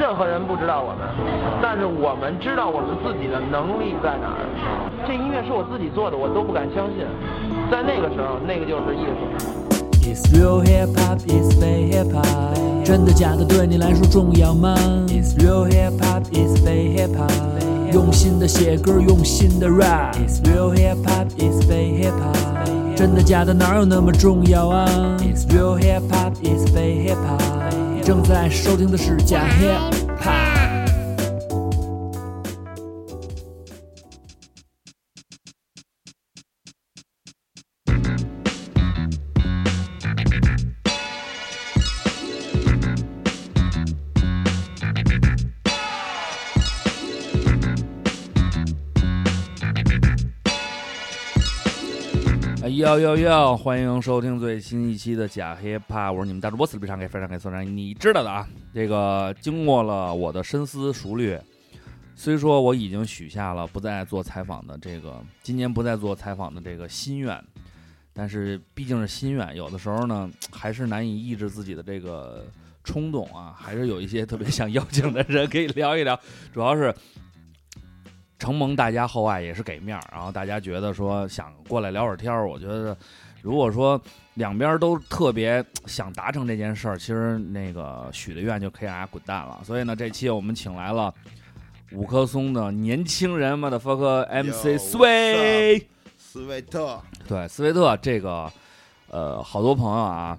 任何人不知道我们，但是我们知道我们自己的能力在哪儿。这音乐是我自己做的，我都不敢相信。在那个时候，那个就是艺术。It's real hip hop, it's fake hip hop。真的假的对你来说重要吗？It's real hip hop, it's fake hip hop。用心的写歌，用心的 rap。It's real hip hop, it's fake hip hop。真的假的哪有那么重要啊？It's real hip hop, it's fake hip hop。正在收听的是假 hip 哟哟哟！欢迎收听最新一期的假 hiphop，我是你们大主播四比上给非常给所长，你知道的啊。这个经过了我的深思熟虑，虽说我已经许下了不再做采访的这个今年不再做采访的这个心愿，但是毕竟是心愿，有的时候呢 还是难以抑制自己的这个冲动啊，还是有一些特别想邀请的人可以聊一聊，主要是。承蒙大家厚爱，也是给面儿，然后大家觉得说想过来聊会儿天儿，我觉得如果说两边都特别想达成这件事儿，其实那个许的愿就可以让大家滚蛋了。所以呢，这期我们请来了五棵松的年轻人嘛的 fuck MC 斯威，斯维特，对斯威特这个呃，好多朋友啊。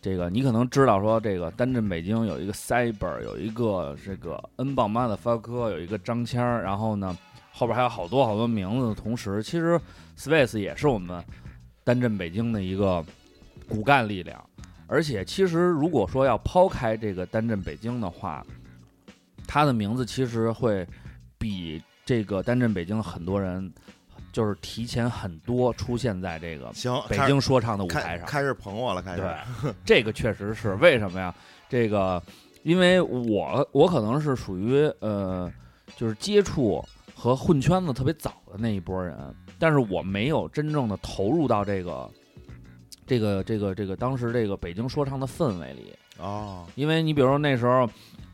这个你可能知道，说这个单镇北京有一个 Cyber，有一个这个 N 棒妈的发哥，有一个张谦儿，然后呢后边还有好多好多名字的同时，其实 Space 也是我们单镇北京的一个骨干力量。而且其实如果说要抛开这个单镇北京的话，他的名字其实会比这个单镇北京很多人就是提前很多出现在这个行，北京说唱的舞台上。开始捧我了，开始。对，这个确实是为什么呀？这个，因为我我可能是属于呃，就是接触和混圈子特别早的那一波人，但是我没有真正的投入到这个这个这个这个当时这个北京说唱的氛围里。哦，因为你比如说那时候，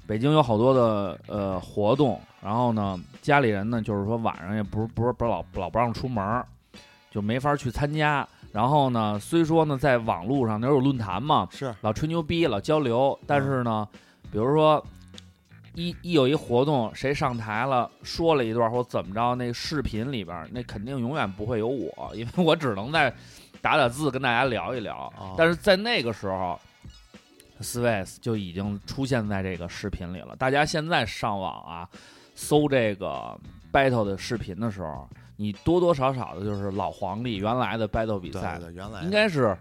北京有好多的呃活动，然后呢，家里人呢就是说晚上也不是不是不是老老不让出门，就没法去参加。然后呢，虽说呢在网络上那时候有论坛嘛，是老吹牛逼，老交流，但是呢，比如说一一有一活动，谁上台了说了一段或怎么着，那视频里边儿那肯定永远不会有我，因为我只能在打打字跟大家聊一聊。哦但是在那个时候。Space 就已经出现在这个视频里了。大家现在上网啊，搜这个 battle 的视频的时候，你多多少少的就是老黄历原来的 battle 比赛对对，对，原来应该是，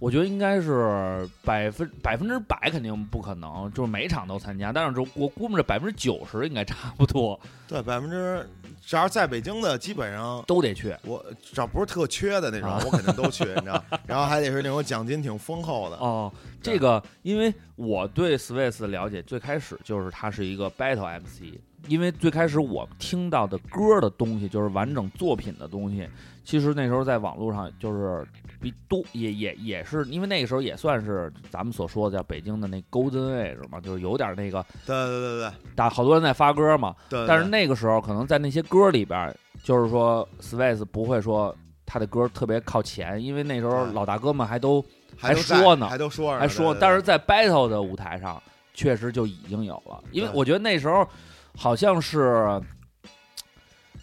我觉得应该是百分百分之百肯定不可能，就是每场都参加。但是就我估摸着百分之九十应该差不多 对百分之，只要在北京的，基本上都得去。我只要不是特缺的那种啊，我肯定都去，你知道。然后还得是那种奖金挺丰厚的。哦，这个因为我对 Swiss 的了解，最开始就是他是一个 battle MC，因为最开始我听到的歌的东西，就是完整作品的东西，其实那时候在网络上就是比多，也也也是因为那个时候也算是咱们所说的叫北京的那 Golden Age 嘛，就是有点那个对对对对。大好多人在发歌嘛，对。对。但是那个时候可能在那些歌里边，就是说 Space 不会说他的歌特别靠前，因为那时候老大哥们还都还说呢还都说还说，但是在 battle 的舞台上，确实就已经有了，因为我觉得那时候好像是，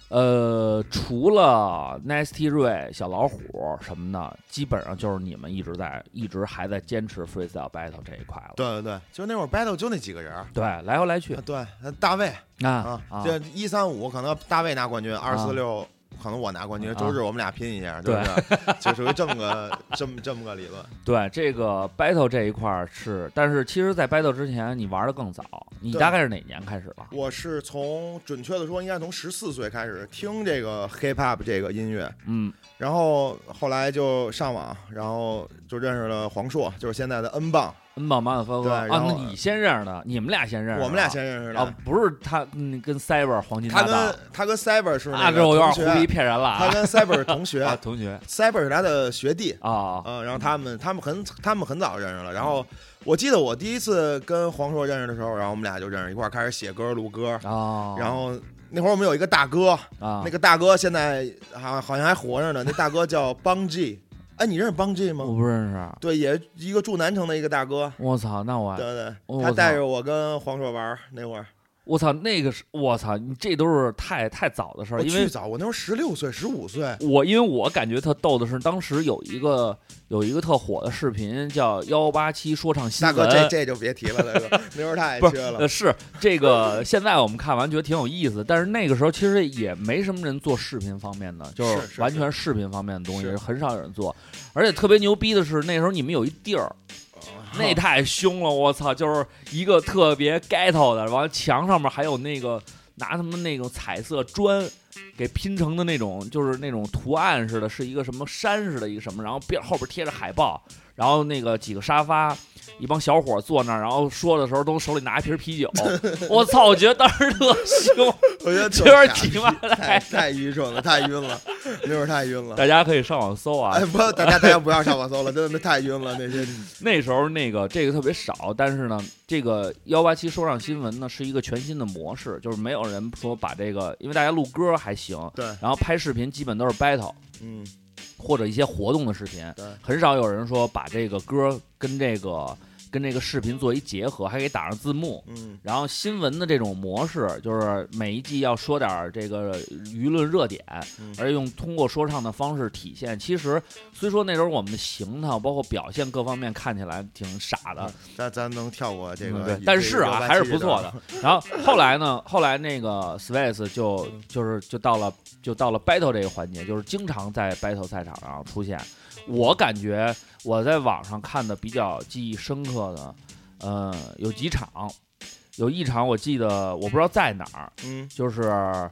呃，除了 Nasty Ray、小老虎什么的，基本上就是你们一直在一直还在坚持 freestyle battle 这一块了。对对对，就那会儿 battle 就那几个人。对，来回来去啊对，那大卫啊，这一三五可能大卫拿冠军，二四六可能我拿冠军，啊周日我们俩拼一下，对不对？就属于这么个这么这么个理论。对这个 battle 这一块儿是，但是其实，在 battle 之前，你玩的更早。你大概是哪年开始了？我是从准确的说，应该从十四岁开始听这个 hip hop 这个音乐，嗯然后后来就上网，然后就认识了黄硕，就是现在的 N 棒恩宝马可夫啊，对然后那你先认识的，你们俩先认识的，我们俩先认识的。啊，不是他嗯跟 Cyber 黄金他搭档跟，他跟 Cyber 是那那个这我有点同学胡逼骗人了啊他跟 Cyber 是同学啊同学，Cyber 是他的学弟。啊嗯，然后他们他们很他们很早认识了，然后我记得我第一次跟黄硕认识的时候，然后我们俩就认识，一块儿开始写歌录歌，啊，然后那会儿我们有一个大哥，啊那个大哥现在好好像还活着呢，那大哥叫邦 G，哎，你认识邦 G 我吗？不认识，对，也一个住南城的一个大哥，我操，那我对对，他带着我跟黄硕玩那会儿，我操，那个是我操，你这都是太太早的事儿，因为早，我那时候十六岁、十五岁，我因为我感觉特逗的是，当时有一个有一个特火的视频叫幺八七说唱新闻，大哥这这就别提了，大哥，那会儿太缺了呃，是这个，现在我们看完觉得挺有意思，但是那个时候其实也没什么人做视频方面的，就是是完全视频方面的东西，是很少有人做。而且特别牛逼的是，那时候你们有一地儿，那太凶了，我操！就是一个特别 ghetto 的，完了墙上面还有那个拿他们那种彩色砖给拼成的那种，就是那种图案似的，是一个什么山似的一个什么，然后边后边贴着海报，然后那个几个沙发。一帮小伙坐那儿，然后说的时候都手里拿一瓶啤酒，我操！我觉得当时特凶，我觉得这边傻起码太太愚蠢了，太晕了，那会儿太晕了。大家可以上网搜啊哎，，不，大家大家不要上网搜了，真的太晕了那些。那时候那个这个特别少，但是呢，这个幺八七说唱新闻呢是一个全新的模式，就是没有人说把这个，因为大家录歌还行，对，然后拍视频基本都是 battle 嗯，或者一些活动的视频，很少有人说把这个歌跟这个跟这个视频做一结合，还可以打上字幕。嗯，然后新闻的这种模式，就是每一季要说点儿这个舆论热点，嗯而用通过说唱的方式体现。其实虽说那时候我们的行头，包括表现各方面看起来挺傻的，咱咱能跳过这个嗯对，，但是啊还是不错的。。然后后来呢，后来那个 Space 就就是就到了就到了 battle 这个环节，就是经常在 battle 赛场上出现。我感觉我在网上看的比较记忆深刻的，呃，有几场，有一场我记得我不知道在哪儿，嗯，就是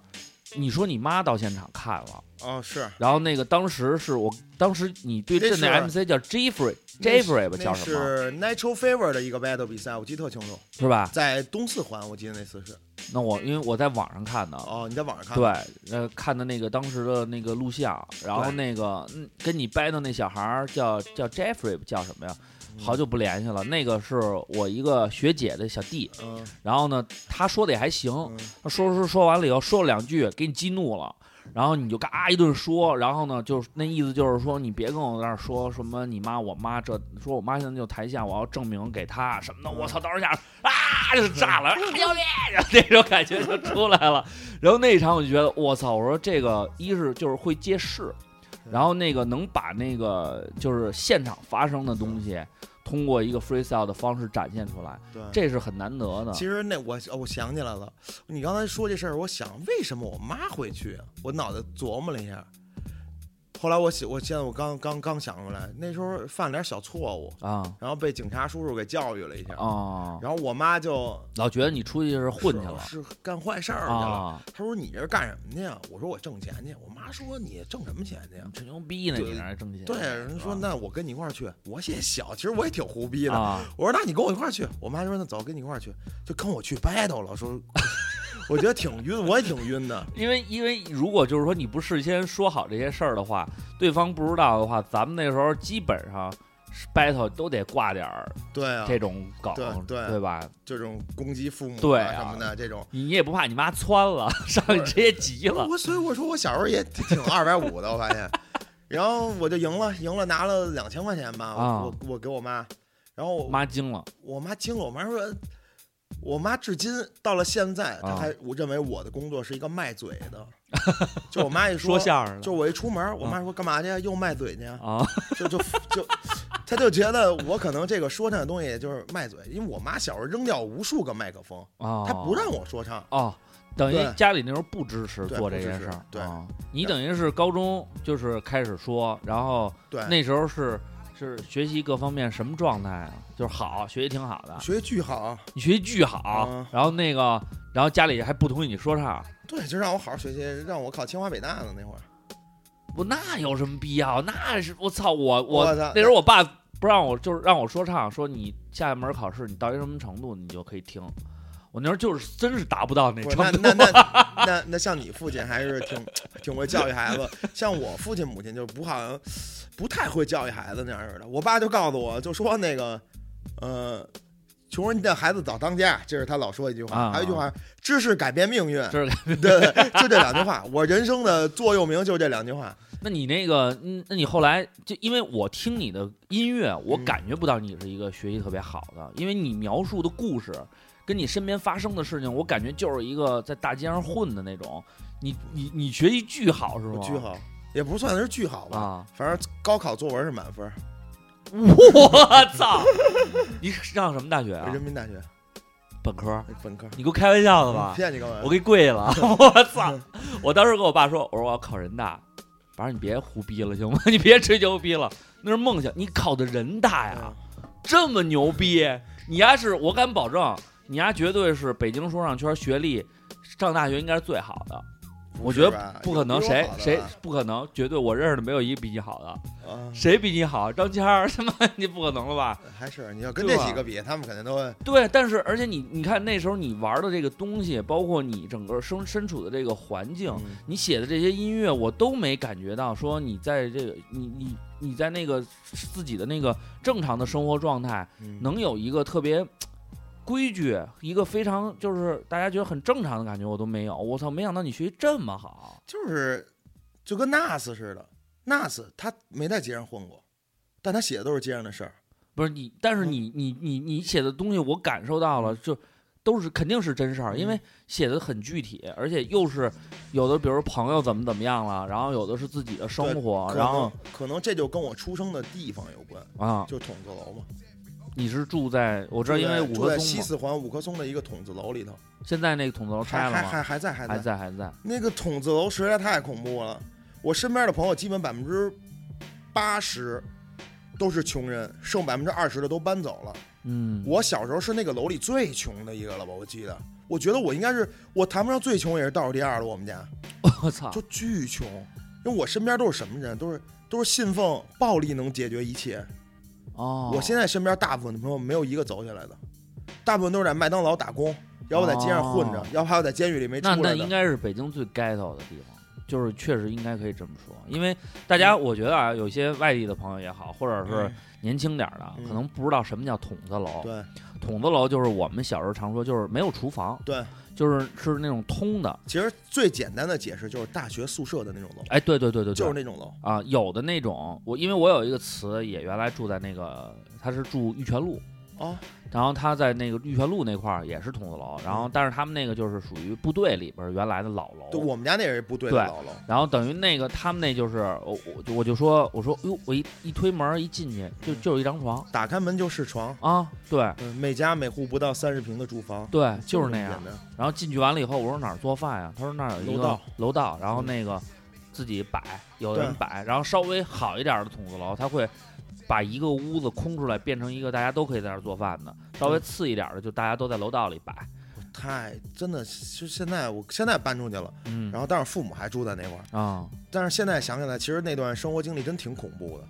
你说你妈到现场看了，哦，是然后那个当时是我当时你对阵那 MC 叫 Jeffrey，Jeffrey 吧叫什么是 Natural Fever 的一个 battle 比赛，我记得特清楚，是吧？在东四环，我记得那次是。那我因为我在网上看的，哦，你在网上看？对，呃，看的那个当时的那个录像，然后那个嗯，跟你 battle 那小孩儿叫叫 Jeffrey 叫什么呀？好久不联系了。那个是我一个学姐的小弟，嗯，然后呢，他说的也还行，嗯他说说说完了以后，说了两句给你激怒了。然后你就嘎一顿说，然后呢，就是那意思就是说，你别跟我在那儿说什么你妈我妈这，说我妈现在就台下，我要证明给她什么的，我操，当时下啊就炸了，啊牛逼，然后那种感觉就出来了。然后那一场我就觉得，我操，我说这个一是就是会借势，然后那个能把那个就是现场发生的东西，通过一个 freestyle 的方式展现出来，对。这是很难得的。其实那我我想起来了，你刚才说这事儿，我想为什么我妈会去？我脑袋琢磨了一下，后来我想，我现在我刚刚刚想出来，那时候犯了点小错误，啊然后被警察叔叔给教育了一下，啊，然后我妈就老觉得你出去是混去了是是干坏事儿去了。啊，她说你这是干什么去呀？我说我挣钱去。我妈说你挣什么钱去呀？吹牛逼呢，你那儿挣钱？对，人说那我跟你一块儿去。我也小，其实我也挺胡逼的。啊，我说那你跟我一块儿去。我妈说那走，跟你一块儿去，就跟我去 battle 了。说我觉得挺晕，我也挺晕的。因为因为如果就是说你不事先说好这些事儿的话，对方不知道的话，咱们那时候基本上是 battle 都得挂点儿对啊，这种梗，对对吧？这种攻击父母对啊啊什么的这种。你也不怕你妈窜了，上去直接急了我所以我说我小时候也挺二百五的，我发现。然后我就赢了，赢了拿了两千块钱吧，我我给我妈，然后我妈惊了我妈惊了，我妈说，我妈至今到了现在，她啊还我认为我的工作是一个卖嘴的，就我妈一说相声就我一出门，我妈说干嘛去？又卖嘴去？啊就就就，她就觉得我可能这个说唱的东西就是卖嘴，因为我妈小时候扔掉无数个麦克风，啊！她不让我说唱。哦，等于家里那时候不支持对做这件事儿，对啊你等于是高中就是开始说，然后对，那时候是是学习各方面什么状态啊？就是好，学习挺好的，学习巨好，你学习巨好，嗯然后那个，然后家里还不同意你说唱，对，就让我好好学习，让我考清华北大呢那会儿。我，那有什么必要？那是我操，我我我操那时候我爸不让我就是让我说唱，说你下一门考试你到一什么程度你就可以听。我那时候就是真是达不到那不是程度。那那 那那那像你父亲还是挺挺会教育孩子，像我父亲母亲就不好像不太会教育孩子那样似的。我爸就告诉我，就说那个呃，穷人的孩子早当家，这是他老说一句话。啊还有一句话，知识改变命运。这是对对，就这两句话，我人生的座右铭就这两句话。那你那个，嗯，那你后来就因为我听你的音乐，我嗯感觉不到你是一个学习特别好的，因为你描述的故事跟你身边发生的事情，我感觉就是一个在大街上混的那种。你你你学习巨好是吗？巨好，也不算是巨好吧，啊！反正高考作文是满分，我操！你上什么大学啊人？民大学本科？本科。你给我开玩笑的吧？骗你干嘛？我给跪了！我操！我当时跟我爸说，我说我要考人大，反正你别胡逼了行吗？你别吹牛逼了，那是梦想。你考的人大呀，这么牛逼，你要是我敢保证，你丫绝对是北京说唱圈学历上大学应该是最好的。我觉得得不可能，谁谁不可能，绝对我认识的没有一个比你好的，啊？谁比你好？张谦儿，他妈你不可能了吧？还是你要跟这几个比，他们肯定都对，但是而且你你看那时候你玩的这个东西，包括你整个身身处的这个环境，嗯你写的这些音乐，我都没感觉到说你在这个你你你在那个自己的那个正常的生活状态，嗯能有一个特别规矩，一个非常就是大家觉得很正常的感觉，我都没有。我操，没想到你学习这么好。就是就跟 Nas 似的，Nas 他没在街上混过，但他写的都是街上的事儿。不是你，但嗯是你你你你写的东西，我感受到了，就都是肯定是真事儿，因为嗯写的很具体，而且又是有的，比如朋友怎么怎么样了，然后有的是自己的生活，然后可能这就跟我出生的地方有关，啊，就筒子楼嘛。你是住在我知道，因为五棵松嘛，西四环五棵松的一个筒子楼里头，现在那个筒子楼拆了吗？还还还还在还还在。在还在。那个筒子楼实在太恐怖了，我身边的朋友基本百分之八十都是穷人，剩百分之二十的都搬走了。嗯，我小时候是那个楼里最穷的一个了吧？我记得，我觉得我应该是我谈不上最穷，也是倒数第二了。我们家我操，就巨穷，因为我身边都是什么人？都是都是信奉暴力能解决一切。哦，我现在身边大部分的朋友没有一个走起来的，大部分都是在麦当劳打工，要不在街上混着，哦。要不还有在监狱里没出那来的。那应该是北京最 ghetto 的地方，就是确实应该可以这么说，因为大家我觉得啊，有些外地的朋友也好，或者是嗯。年轻点儿的，嗯。可能不知道什么叫筒子楼。对。筒子楼就是我们小时候常说，就是没有厨房，对，就是是那种通的。其实最简单的解释就是大学宿舍的那种楼，哎，对对对对对，就是那种楼。啊，有的那种，我因为我有一个词也原来住在那个，他是住玉泉路，哦，然后他在那个玉泉路那块儿也是筒子楼，然后但是他们那个就是属于部队里边儿原来的老楼对，楼，我们家那也是部队的老楼。然后等于那个他们那就是我我就我就说我说哟我一一推门一进去就就是一张床打开门就是床，啊，对嗯，每家每户不到三十平的住房，对就是那样。然后进去完了以后，我说哪儿做饭呀？他说那儿有一个楼道楼道，然后嗯那个自己摆，有的人摆，然后稍微好一点的筒子楼，他会把一个屋子空出来，变成一个大家都可以在那儿做饭的；稍微次一点的，就大家都在楼道里摆。太真的，就现在我现在搬出去了，嗯，然后但是父母还住在那块儿，啊、但是现在想起来，其实那段生活经历真挺恐怖的。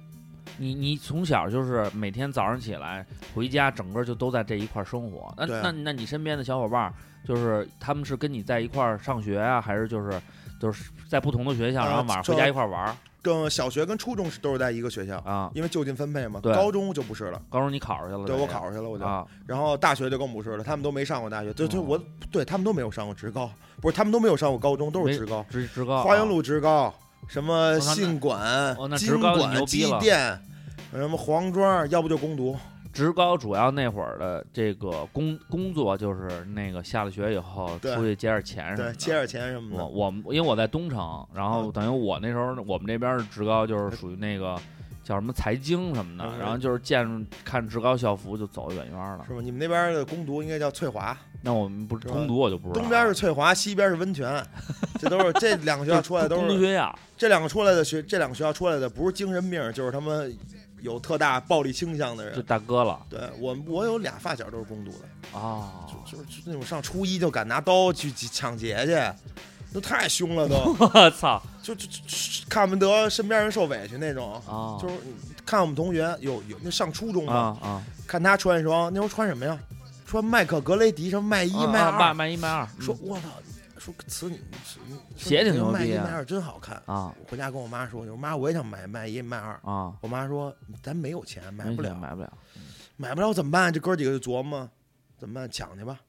你你从小就是每天早上起来回家，整个就都在这一块儿生活。那、啊那那你身边的小伙伴儿，就是他们是跟你在一块儿上学啊，还是就是就是在不同的学校，啊然后晚上回家一块儿玩儿跟小学跟初中是都是在一个学校，啊？因为就近分配嘛。对高中就不是了，高中你考上去了？对我考上去了，我就。啊，然后大学就更不是了，他们都没上过大学，对对，哦我对他们都没有上过职高，不是他们都没有上过高中，都是职高，职职高啊花园路职高，什么信管哦、那经职高就管、机牛逼了电，什么黄庄，要不就攻读。职高主要那会儿的这个工工作就是那个下了学以后出去接点钱什么对，的。切点钱什么的。我我们因为我在东城，然后嗯等于我那时候我们这边的职高就是属于那个叫什么财经什么的，嗯然后就是见看职高校服就走远远了是。吧？你们那边的攻读应该叫翠华，那我们不是是吧攻读我就不知道了。东边是翠华，西边是温泉，这都是这两个学校出来的都工读是学校这两个出来的学，这两个学校出来的不是精神病，就是他们有特大暴力倾向的人就。大哥了对我，我有俩发小都是攻读的，啊！就就是那种上初一就敢拿刀去抢劫去，那太凶了都，我操就就就看不得身边人受委屈那种。啊！就是看我们同学有有那上初中嘛，啊啊，看他穿一双，那时候穿什么呀？穿麦克格雷迪什么麦一麦二，卖一卖二，说我操，说词你你鞋挺牛逼啊麦一卖二真好看。啊我回家跟我妈说，我说妈，我也想买卖一卖二。啊，我妈说咱没有钱，买不了，买不了，买不了怎么办？这哥几个就琢磨怎么办，抢去吧。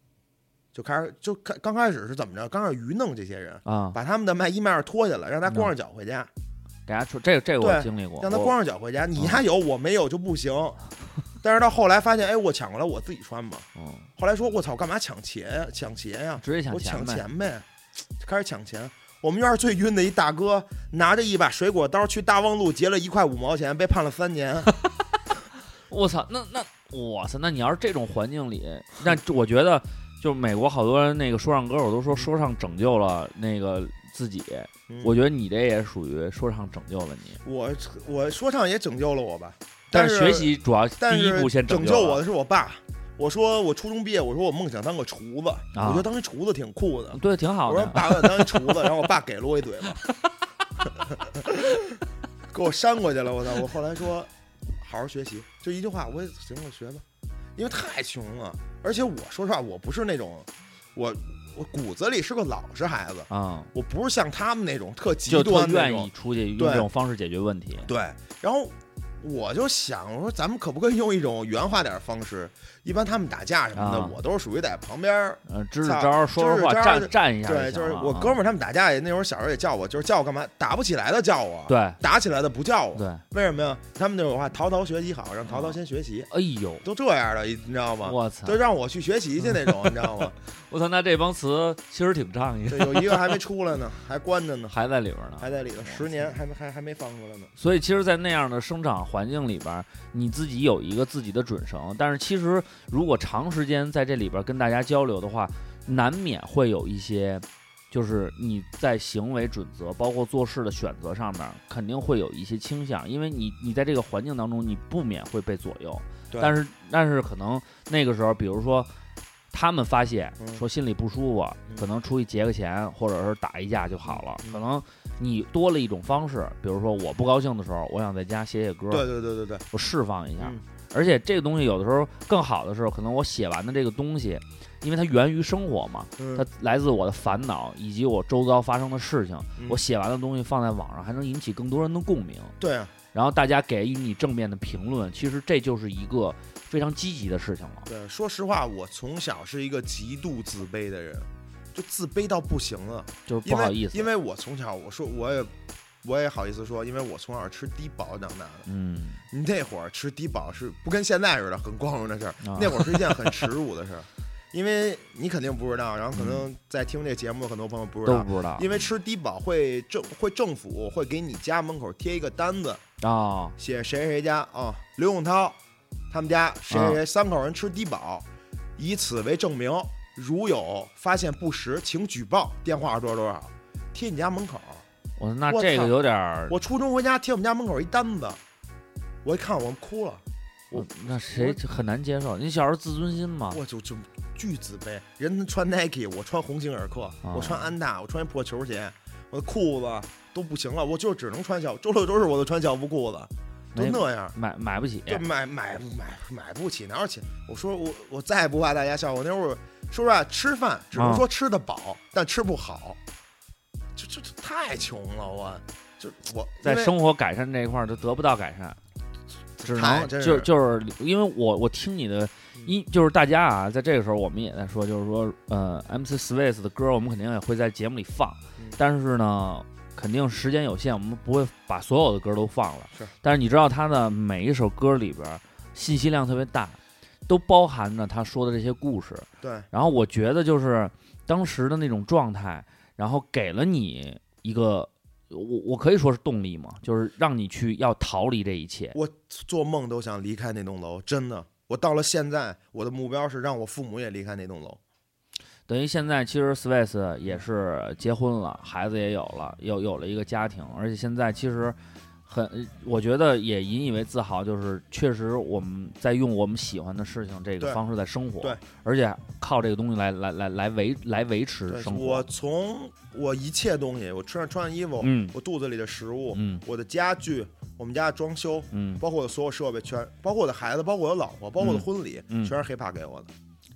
就开始就开刚开始是怎么着？刚开始愚弄这些人，啊，把他们的卖一卖二脱下来，让他光着脚回家，给他说这个这个我经历过，让他光着脚回家。你还有我没有就不行。但是到后来发现，哎，我抢过来我自己穿吧。嗯，后来说，我操，干嘛抢鞋呀？抢鞋呀？直接抢我抢，钱呗，开始抢钱。我们院儿最晕的一大哥，拿着一把水果刀去大望路劫了一块五毛钱，被判了三年。我操，那那我操，那你要是这种环境里，那我觉得就美国好多人那个说唱歌手都说说唱拯救了那个自己，嗯我觉得你这也属于说唱拯救了你，我我说唱也拯救了我吧，但是学习主要第一步先拯救了我的是我爸。我说我初中毕业，我说我梦想当个厨子，啊我觉得当一厨子挺酷的。对，挺好的我说的。爸，我想当一厨子，然后我爸给了我一嘴巴，给我扇过去了。我操！我后来说，好好学习，就一句话，我也行，我学吧，因为太穷了。而且我说实话，我不是那种，我我骨子里是个老实孩子，啊、我不是像他们那种特极端那种意出去用这种方式解决问题。对，然后我就想，我说咱们可不可以用一种圆滑点的方式？一般他们打架什么的，啊我都是属于在旁边支支招，说说话，站站一下对，就是我哥们儿。他们打架也那会儿小时候也叫我，就是叫我干嘛？打不起来的叫我，对打起来的不叫我。对，为什么呀？他们那种话，淘淘学习好，让淘淘先学习，哎呦，都这样的，你知道吗？我操都！让我去学习去那种，你知道吗？我操，那这帮词其实挺仗义的，对，有一个还没出来呢，还关着呢，还在里边呢。还在里头，十年还没还还没放出来呢。所以其实，在那样的生长环境里边儿，你自己有一个自己的准绳。但是，其实如果长时间在这里边儿跟大家交流的话，难免会有一些，就是你在行为准则，包括做事的选择上面，肯定会有一些倾向，因为你你在这个环境当中，你不免会被左右。但是但是可能那个时候，比如说。他们发现嗯说心里不舒服，嗯可能出去结个钱，或者是打一架就好了。嗯可能你多了一种方式，比如说我不高兴的时候，我想在家写写歌，对对对对对，我释放一下。嗯而且这个东西有的时候更好的时候，可能我写完的这个东西，因为它源于生活嘛，嗯它来自我的烦恼以及我周遭发生的事情。嗯我写完的东西放在网上，还能引起更多人的共鸣。对啊，然后大家给予你正面的评论，其实这就是一个非常积极的事情了。对，说实话，我从小是一个极度自卑的人，就自卑到不行了。就是不好意思，因为我从小，我说我也我也好意思说，因为我从小吃低保长大的。嗯，那会儿吃低保是不跟现在似的很光荣的事儿，啊。那会儿是一件很耻辱的事儿，因为你肯定不知道，然后可能在听这节目的很多朋友不知道，都不知道。因为吃低保会政会政府会给你家门口贴一个单子，啊。写谁谁谁家啊、刘永涛他们家谁谁谁三口人吃低保，以此为证明，如有发现不实，请举报，电话多少多少，贴你家门口。我那这个有点儿，我初中回家贴我们家门口一单子，我一看我哭了，我我那谁很难接受？你小时候自尊心嘛，我就就巨自卑。人穿 Nike，我穿鸿星尔克，啊我穿安踏，我穿一破球鞋，我的裤子都不行了，我就只能穿校周六周日我都穿校服裤子，都那样。买买不起。就买买买买不起，哪有钱？我说我我再也不怕大家笑我。那会儿说实话，吃饭只能啊说吃得饱，但吃不好，就就就太穷了，我就我在生活改善这一块儿就得不到改善，只能就就是因为我我听你的，一就是大家啊，在这个时候我们也在说，就是说呃，MC Swiss 的歌我们肯定也会在节目里放，嗯但是呢，肯定时间有限，我们不会把所有的歌都放了。是，但是你知道他的每一首歌里边信息量特别大，都包含着他说的这些故事。对然后我觉得就是当时的那种状态，然后给了你一个，我我可以说是动力嘛，就是让你去要逃离这一切。我做梦都想离开那栋楼，真的。我到了现在，我的目标是让我父母也离开那栋楼。等于现在其实 Swiss 也是结婚了，孩子也有了，有有了一个家庭，而且现在其实很，我觉得也引以为自豪，就是确实我们在用我们喜欢的事情这个方式在生活，对，而且靠这个东西来来来来维来维持生活。我从我一切东西，我穿上穿的衣服，嗯我肚子里的食物，嗯我的家具，我们家的装修，嗯，包括我的所有设备全，包括我的孩子，包括我的老婆，包括我的嗯婚礼，嗯全是 hiphop 给我的。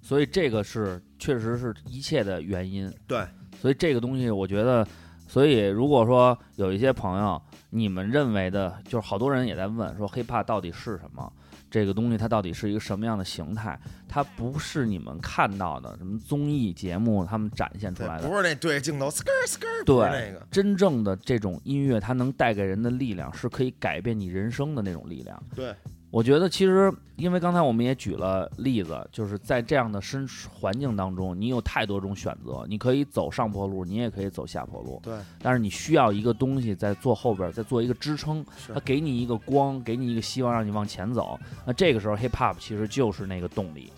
所以这个是确实是一切的原因。对，所以这个东西我觉得，所以如果说有一些朋友，你们认为的，就是好多人也在问说 hiphop 到底是什么？这个东西它到底是一个什么样的形态？它不是你们看到的什么综艺节目他们展现出来，的，不是那对着镜头 skr skr，对真正的这种音乐，它能带给人的力量，是可以改变你人生的那种力量。对，我觉得其实，因为刚才我们也举了例子，就是在这样的生环境当中，你有太多种选择，你可以走上坡路，你也可以走下坡路，对，但是你需要一个东西在做后边儿，在做一个支撑，是它给你一个光，给你一个希望，让你往前走。那这个时候，hip hop 其实就是那个动力。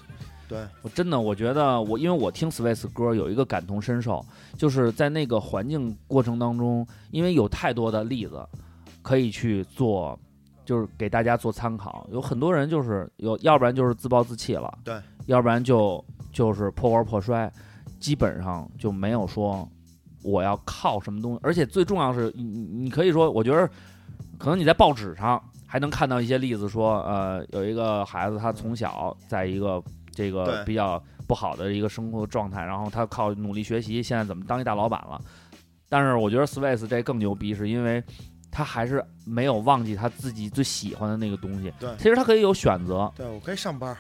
对，我真的我觉得我因为我听 Swiss 歌有一个感同身受，就是在那个环境过程当中，因为有太多的例子可以去做，就是给大家做参考。有很多人就是有，要不然就是自暴自弃了，对，要不然就就是破罐破摔，基本上就没有说我要靠什么东西。而且最重要是，你你你可以说，我觉得可能你在报纸上还能看到一些例子说，呃，有一个孩子他从小在一个这个比较不好的一个生活状态，然后他靠努力学习，现在怎么当一大老板了。但是我觉得 Swiss 这更牛逼，是因为他还是没有忘记他自己最喜欢的那个东西。对其实他可以有选择。对我可以上班，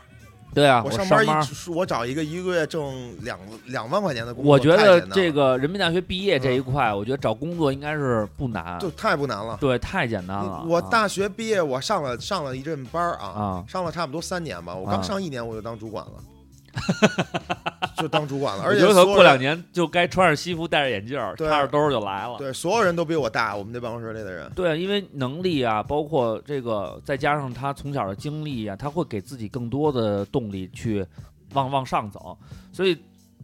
对啊，我上班一我找一个一个月挣两两万块钱的工作，我觉得这个人民大学毕业这一块，我觉得找工作应该是不难，就太不难了。对，太简单了。啊我大学毕业，我上了上了一阵班啊，啊上了差不多三年吧。我啊刚上一年我就当主管了，就当主管了。而且他过两年就该穿着西服，戴着眼镜插着兜儿就来了。对所有人都比我大，我们那办公室里的人。对，因为能力啊，包括这个，再加上他从小的经历啊，他会给自己更多的动力去往往上走。所以，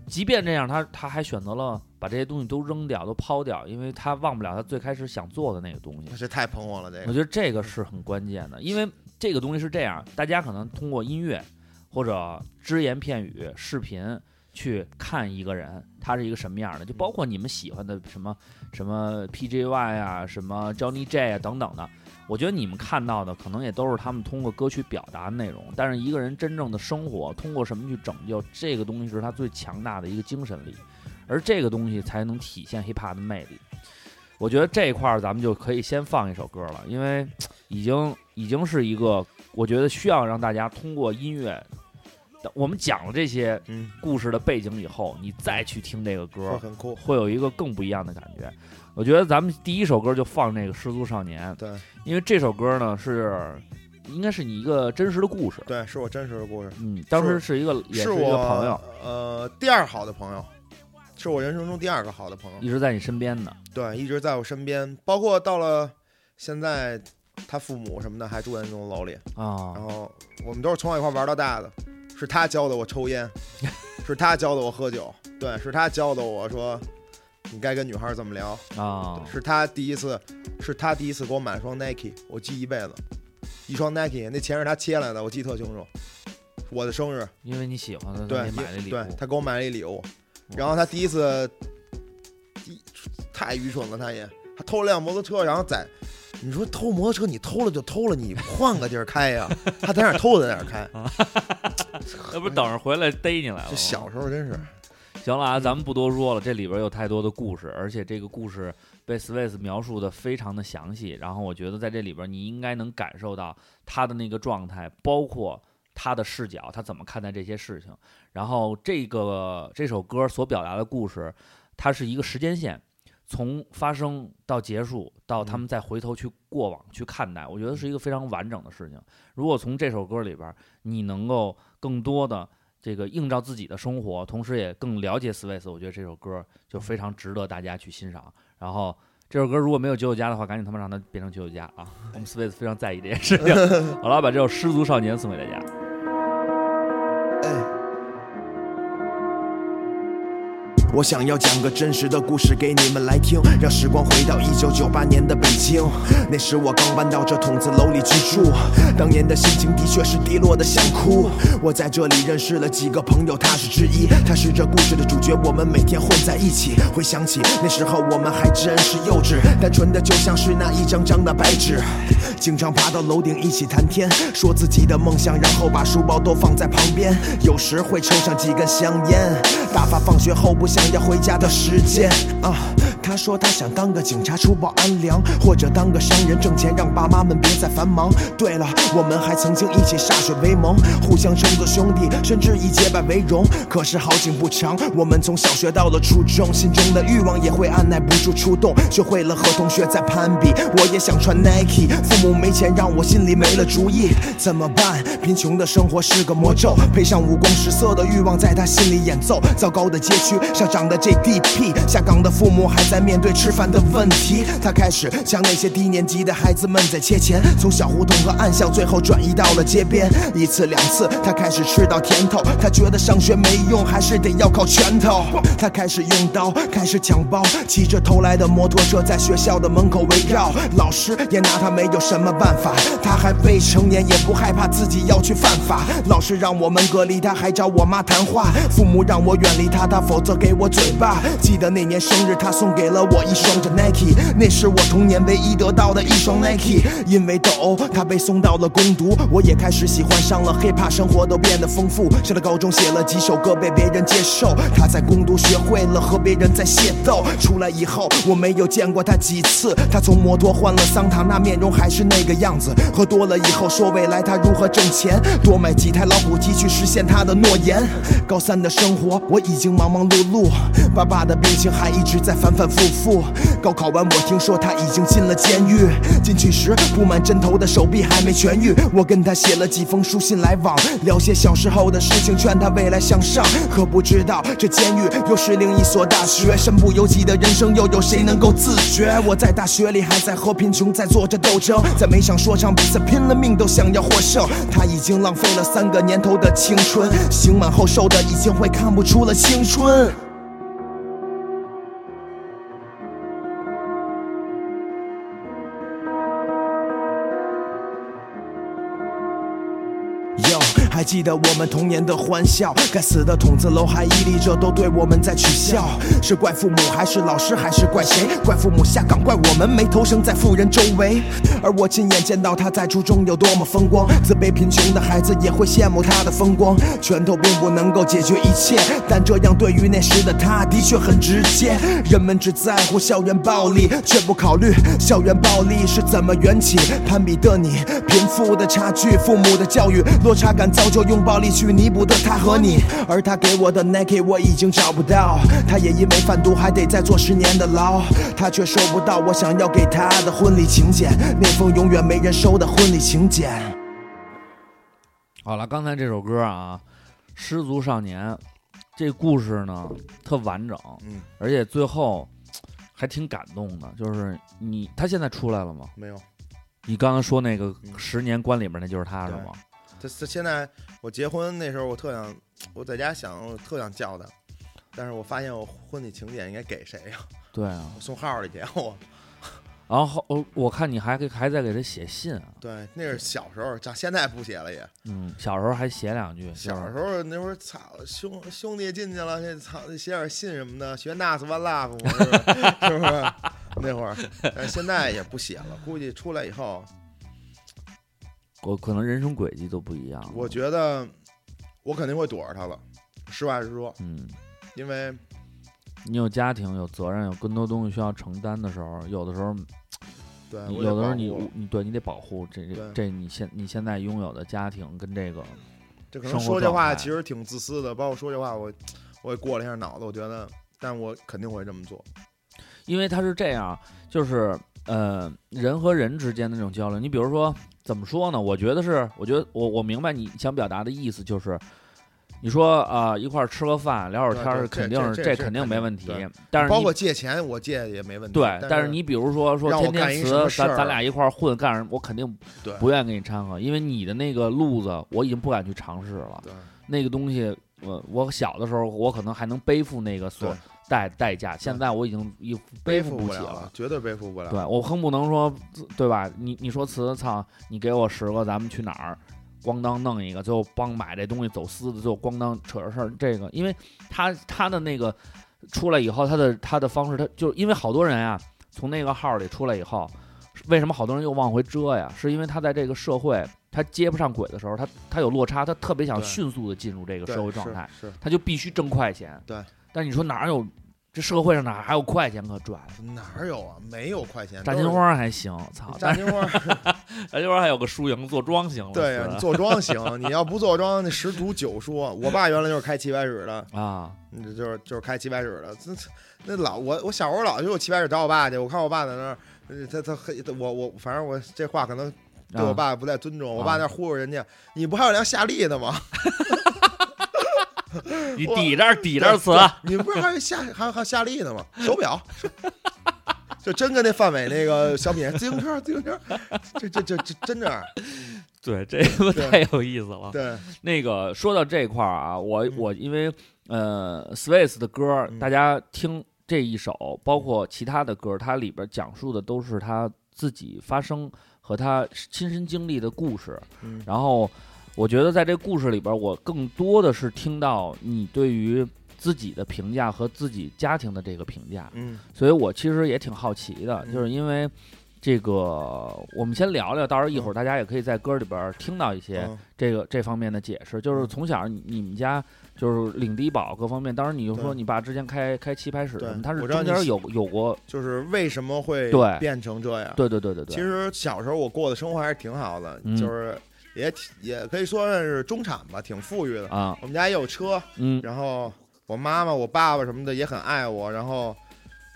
即便这样，他他还选择了把这些东西都扔掉、都抛掉，因为他忘不了他最开始想做的那个东西。这太捧我了，这个我觉得这个是很关键的，因为这个东西是这样，大家可能通过音乐或者只言片语、视频去看一个人，他是一个什么样的，就包括你们喜欢的什么什么 PJY 啊、什么 Johnny J 啊等等的，我觉得你们看到的可能也都是他们通过歌曲表达的内容，但是一个人真正的生活通过什么去拯救，这个东西是他最强大的一个精神力，而这个东西才能体现 hiphop 的魅力。我觉得这一块儿咱们就可以先放一首歌了，因为已经已经是一个，我觉得需要让大家通过音乐，我们讲了这些嗯，故事的背景以后，你再去听这个会歌，很酷。会有一个更不一样的感觉。我觉得咱们第一首歌就放那个《失足少年》，对因为这首歌呢是应该是你一个真实的故事。对，是我真实的故事，嗯，当时是一个也是是一个我朋友，呃第二好的朋友，是我人生中第二个好的朋友。一直在你身边的。对，一直在我身边，包括到了现在，他父母什么的还住在那栋楼里。啊然后我们都是从小一块玩到大的，是他教的我抽烟，是他教的我喝酒，对，是他教的我说你该跟女孩怎么聊，啊是他第一次，是他第一次给我买了双 Nike，我记一辈子，一双 Nike，那钱是他切来的，我记特清楚，我的生日，因为你喜欢他，对你买了礼对物。他给我买了一礼物，然后他第一次，第太愚蠢了，他也他偷了辆摩托车，然后在。你说偷摩托车，你偷了就偷了，你换个地儿开呀、他在哪儿偷在哪儿开。那不等着回来逮你来了吗？这小时候真是，行了啊，咱们不多说了，这里边有太多的故事，而且这个故事被 Swiss 描述的非常的详细。然后我觉得在这里边你应该能感受到他的那个状态，包括他的视角，他怎么看待这些事情。然后这个这首歌所表达的故事，它是一个时间线。从发生到结束，到他们再回头去过往去看待，我觉得是一个非常完整的事情。如果从这首歌里边，你能够更多的这个映照自己的生活，同时也更了解 Swiss，我觉得这首歌就非常值得大家去欣赏。然后这首歌如果没有九九加的话，赶紧他妈让它变成九九加啊！我们 Swiss 非常在意这件事情。好了，把这首《失足少年》送给大家。哎，我想要讲个真实的故事给你们来听，让时光回到一九九八年的北京。那时我刚搬到这筒子楼里居住，当年的心情的确是低落的想哭。我在这里认识了几个朋友，他是之一，他是这故事的主角。我们每天混在一起，回想起那时候我们还真是幼稚，单纯的就像是那一张张的白纸。经常爬到楼顶一起谈天，说自己的梦想，然后把书包都放在旁边。有时会抽上几根香烟，打发放学后不想想要回家的时间啊。他说他想当个警察，除暴安良，或者当个商人，挣钱让爸妈们别再繁忙。对了，我们还曾经一起歃血为盟，互相称作兄弟，甚至以结拜为荣。可是好景不长，我们从小学到了初中，心中的欲望也会按耐不住出动，学会了和同学在攀比。我也想穿 Nike，父母没钱让我心里没了主意，怎么办？贫穷的生活是个魔咒，配上五光十色的欲望在他心里演奏。糟糕的街区，上涨的 GDP，下岗的父母还在面对吃饭的问题。他开始向那些低年级的孩子们在切钱，从小胡同和暗巷，最后转移到了街边。一次两次，他开始吃到甜头，他觉得上学没用，还是得要靠拳头。他开始用刀，开始抢包，骑着偷来的摩托车在学校的门口围绕。老师也拿他没有什么办法，他还未成年，也不害怕自己要去犯法。老师让我们隔离他，还找我妈谈话。父母让我远离他，他否则给我嘴巴。记得那年生日，他送给了我一双 Nike，那是我童年唯一得到的一双 Nike。因为斗殴，他被送到了攻读，我也开始喜欢上了 hiphop，生活都变得丰富。上了高中，写了几首歌被别人接受。他在攻读学会了和别人在械斗。出来以后，我没有见过他几次。他从摩托换了桑塔纳，面容还是那个样子。喝多了以后，说未来他如何挣钱，多买几台老虎机去实现他的诺言。高三的生活，我已经忙忙碌碌，爸爸的病情还一直在反反复复。高考完，我听说他已经进了监狱。进去时，布满针头的手臂还没痊愈。我跟他写了几封书信来往，聊些小时候的事情，劝他未来向上。可不知道这监狱又是另一所大学，身不由己的人生，又有谁能够自觉？我在大学里还在和贫穷在做着斗争，在每场说唱比赛拼了命都想要获胜。他已经浪费了三个年头的青春，刑满后瘦的已经会看不出了青春。还记得我们童年的欢笑？该死的筒子楼还屹立着，都对我们在取笑。是怪父母，还是老师，还是怪谁？怪父母下岗，怪我们没投生在富人周围。而我亲眼见到他在初中有多么风光，自卑贫穷的孩子也会羡慕他的风光。拳头并不能够解决一切，但这样对于那时的他的确很直接。人们只在乎校园暴力，却不考虑校园暴力是怎么缘起。攀比的你，贫富的差距，父母的教育落差感造，早就用暴力去弥补的他和你。而他给我的 Nike 我已经找不到，他也因为贩毒还得再坐十年的牢，他却收不到我想要给他的婚礼请柬，那封永远没人收的婚礼请柬。好了，刚才这首歌啊，《失足少年》，这故事呢特完整，嗯，而且最后还挺感动的。就是你，他现在出来了吗？没有。你刚刚说那个嗯十年关里边那就是他是吗？他他现在我结婚那时候，我特想我在家想，我特想叫他，但是我发现我婚礼请柬应该给谁呀？对啊。我送号里去我。然后后我我看你还给还在给他写信啊，对，那是小时候，咋现在不写了也。嗯，小时候还写两句。小时候那会儿，操兄兄弟进去了，那操写点信什么的，学 Nas One Love 嘛是不是？不是？那会儿，但现在也不写了，估计出来以后，我可能人生轨迹都不一样。我觉得我肯定会躲着他了。实话实说，嗯，因为你有家庭、有责任、有更多东西需要承担的时候，有的时候，对，有的时候你你对你得保护这这这你现你现在拥有的家庭跟这个，这可能说这话其实挺自私的，包括说这话我我也过了一下脑子，我觉得，但我肯定会这么做。因为他是这样，就是呃人和人之间的那种交流。你比如说怎么说呢？我觉得是，我觉得我我明白你想表达的意思，就是你说啊、一块儿吃个饭聊会儿天儿，肯定是这肯定没问题。但是你包括借钱，我借也没问题。对，但但是你比如说说天天干一什么词，咱咱俩一块儿混干什么，我肯定不愿意跟你掺和，因为你的那个路子我已经不敢去尝试了。对那个东西，我我小的时候我可能还能背负那个所对代代价。现在我已经一背负不起不了，绝对背负不了。对我更不能说，对吧？你你说词，操，你给我十个，咱们去哪儿？咣当弄一个，最后帮买这东西走私的，最后咣当扯着事儿。这个，因为他他的那个出来以后，他的他的方式，他就因为好多人啊，从那个号里出来以后，为什么好多人又往回遮呀？是因为他在这个社会他接不上轨的时候，他他有落差，他特别想迅速的进入这个社会状态，是他就必须挣快钱。对，但你说哪有这社会上哪还有快钱可赚？哪儿有啊？没有快钱，炸金花还行，操！炸金花，炸金花还有个输赢坐庄行了。对呀、你坐庄行，你要不坐庄，那十赌九输。我爸原来就是开棋牌室的，啊，嗯就是就是开棋牌室的。那那老我我小时候老就有棋牌室找我爸去，我看我爸在那儿，呃他他黑我我反正我这话可能对我啊爸不太尊重，我啊爸那儿忽悠人家，你不还有辆夏利的吗？你我抵着抵着死，你不是还有夏还有还有夏利的吗？手表。就真跟那范伟那个小品自行车，自行车，这这这这真这样，对，这太有意思了。对，那个说到这块儿啊，我嗯我因为呃，Swiss 的歌，嗯大家听这一首，包括其他的歌，它里边讲述的都是他自己发生和他亲身经历的故事。嗯然后我觉得在这故事里边，我更多的是听到你对于自己的评价和自己家庭的这个评价。嗯。所以我其实也挺好奇的，嗯。就是因为这个，我们先聊聊，到时候一会儿大家也可以在歌里边听到一些嗯。这个这方面的解释。就是嗯。从小你你们家就是领低保各方面，当时你就说你爸之前开开棋牌室什么，他是中间有有过，就是为什么会对。变成这样？对对对对对，其实小时候我过的生活还是挺好的，嗯。就是也挺也可以说是中产吧，挺富裕的。啊，我们家也有车，嗯然后我妈妈、我爸爸什么的也很爱我，然后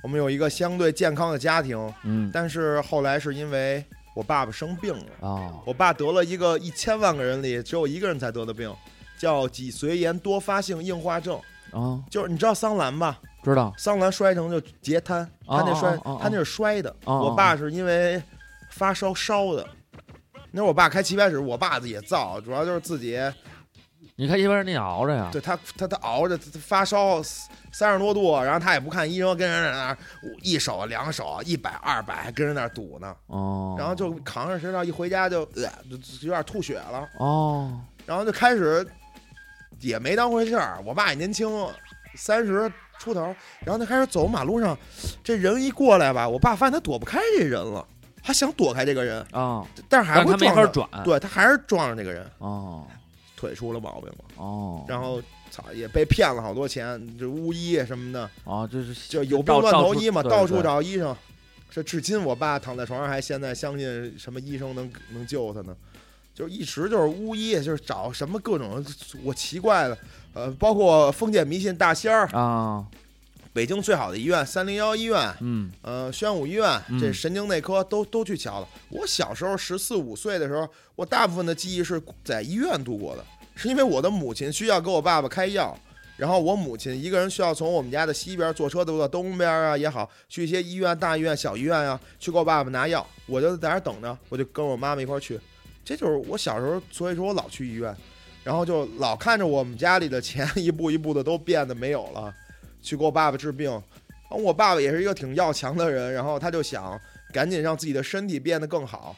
我们有一个相对健康的家庭。嗯但是后来是因为我爸爸生病了，哦我爸得了一个一千万个人里只有一个人才得的病，叫脊髓炎多发性硬化症。哦，就是你知道桑兰吧？知道桑兰摔成就截瘫，哦他那摔他那是摔的。我爸是因为发烧烧的。那会儿我爸开棋牌室，我爸也造，主要就是自己你看一般人你熬着呀，对他他他熬着发烧三十多度，然后他也不看医生，跟人在那儿一手两手一百二百，跟人那儿赌呢，哦，然后就扛着身上一回家就呃就就有点吐血了，哦然后就开始也没当回事儿。我爸也年轻，三十出头，然后他开始走马路上，这人一过来吧，我爸发现他躲不开这人了，他想躲开这个人，啊，但是还但他没会撞上，法转，对他还是撞上这个人，哦。腿出了毛病了，哦，然后操也被骗了好多钱，这巫医什么的，哦就是就有病到乱投医嘛，到到处找医生。这至今我爸躺在床上还现在相信什么医生能能救他呢？就一直就是巫医，就是找什么各种我奇怪的，呃，包括封建迷信大仙儿，啊，北京最好的医院三零幺医院，嗯呃，宣武医院，嗯这神经内科都都去瞧了。我小时候十四五岁的时候，我大部分的记忆是在医院度过的，是因为我的母亲需要给我爸爸开药，然后我母亲一个人需要从我们家的西边坐车坐到东边啊也好，去一些医院、大医院、小医院啊，去给我爸爸拿药，我就在那儿等着，我就跟我妈妈一块儿去。这就是我小时候，所以说我老去医院，然后就老看着我们家里的钱一步一步的都变得没有了，去给我爸爸治病。然后我爸爸也是一个挺要强的人，然后他就想赶紧让自己的身体变得更好。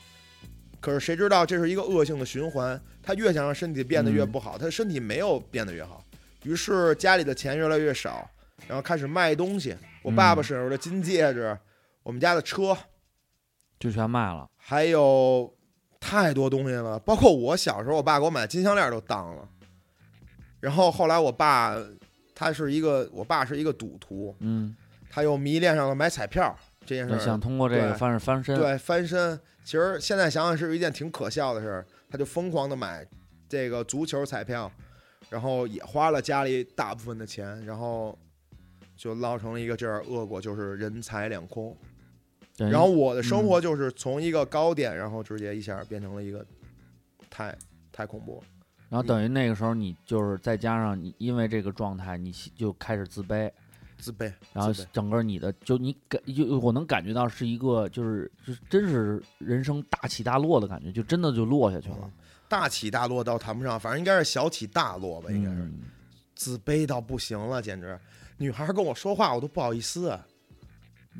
可是谁知道这是一个恶性的循环，他越想让身体变得越不好，他的身体没有变得越好，于是家里的钱越来越少，然后开始卖东西。我爸爸嗯手上的金戒指，我们家的车，就全卖了，还有太多东西了，包括我小时候，我爸给我买的金项链都当了。然后后来我爸，他是一个，我爸是一个赌徒，嗯，他又迷恋上了买彩票这件事儿。想通过这个方式翻身，对，翻身。其实现在想想是一件挺可笑的事儿，他就疯狂的买这个足球彩票，然后也花了家里大部分的钱，然后就落成了一个这样恶果，就是人财两空。然后我的生嗯活就是从一个高点，然后直接一下变成了一个太太恐怖了。然后等于那个时候你就是再加上你因为这个状态，你就开始自卑，自卑，然后整个你的就你感就我能感觉到是一个就是就真是人生大起大落的感觉，就真的就落下去了嗯。大起大落倒谈不上，反正应该是小起大落吧，应该是。嗯自卑到不行了，简直。女孩跟我说话我都不好意思。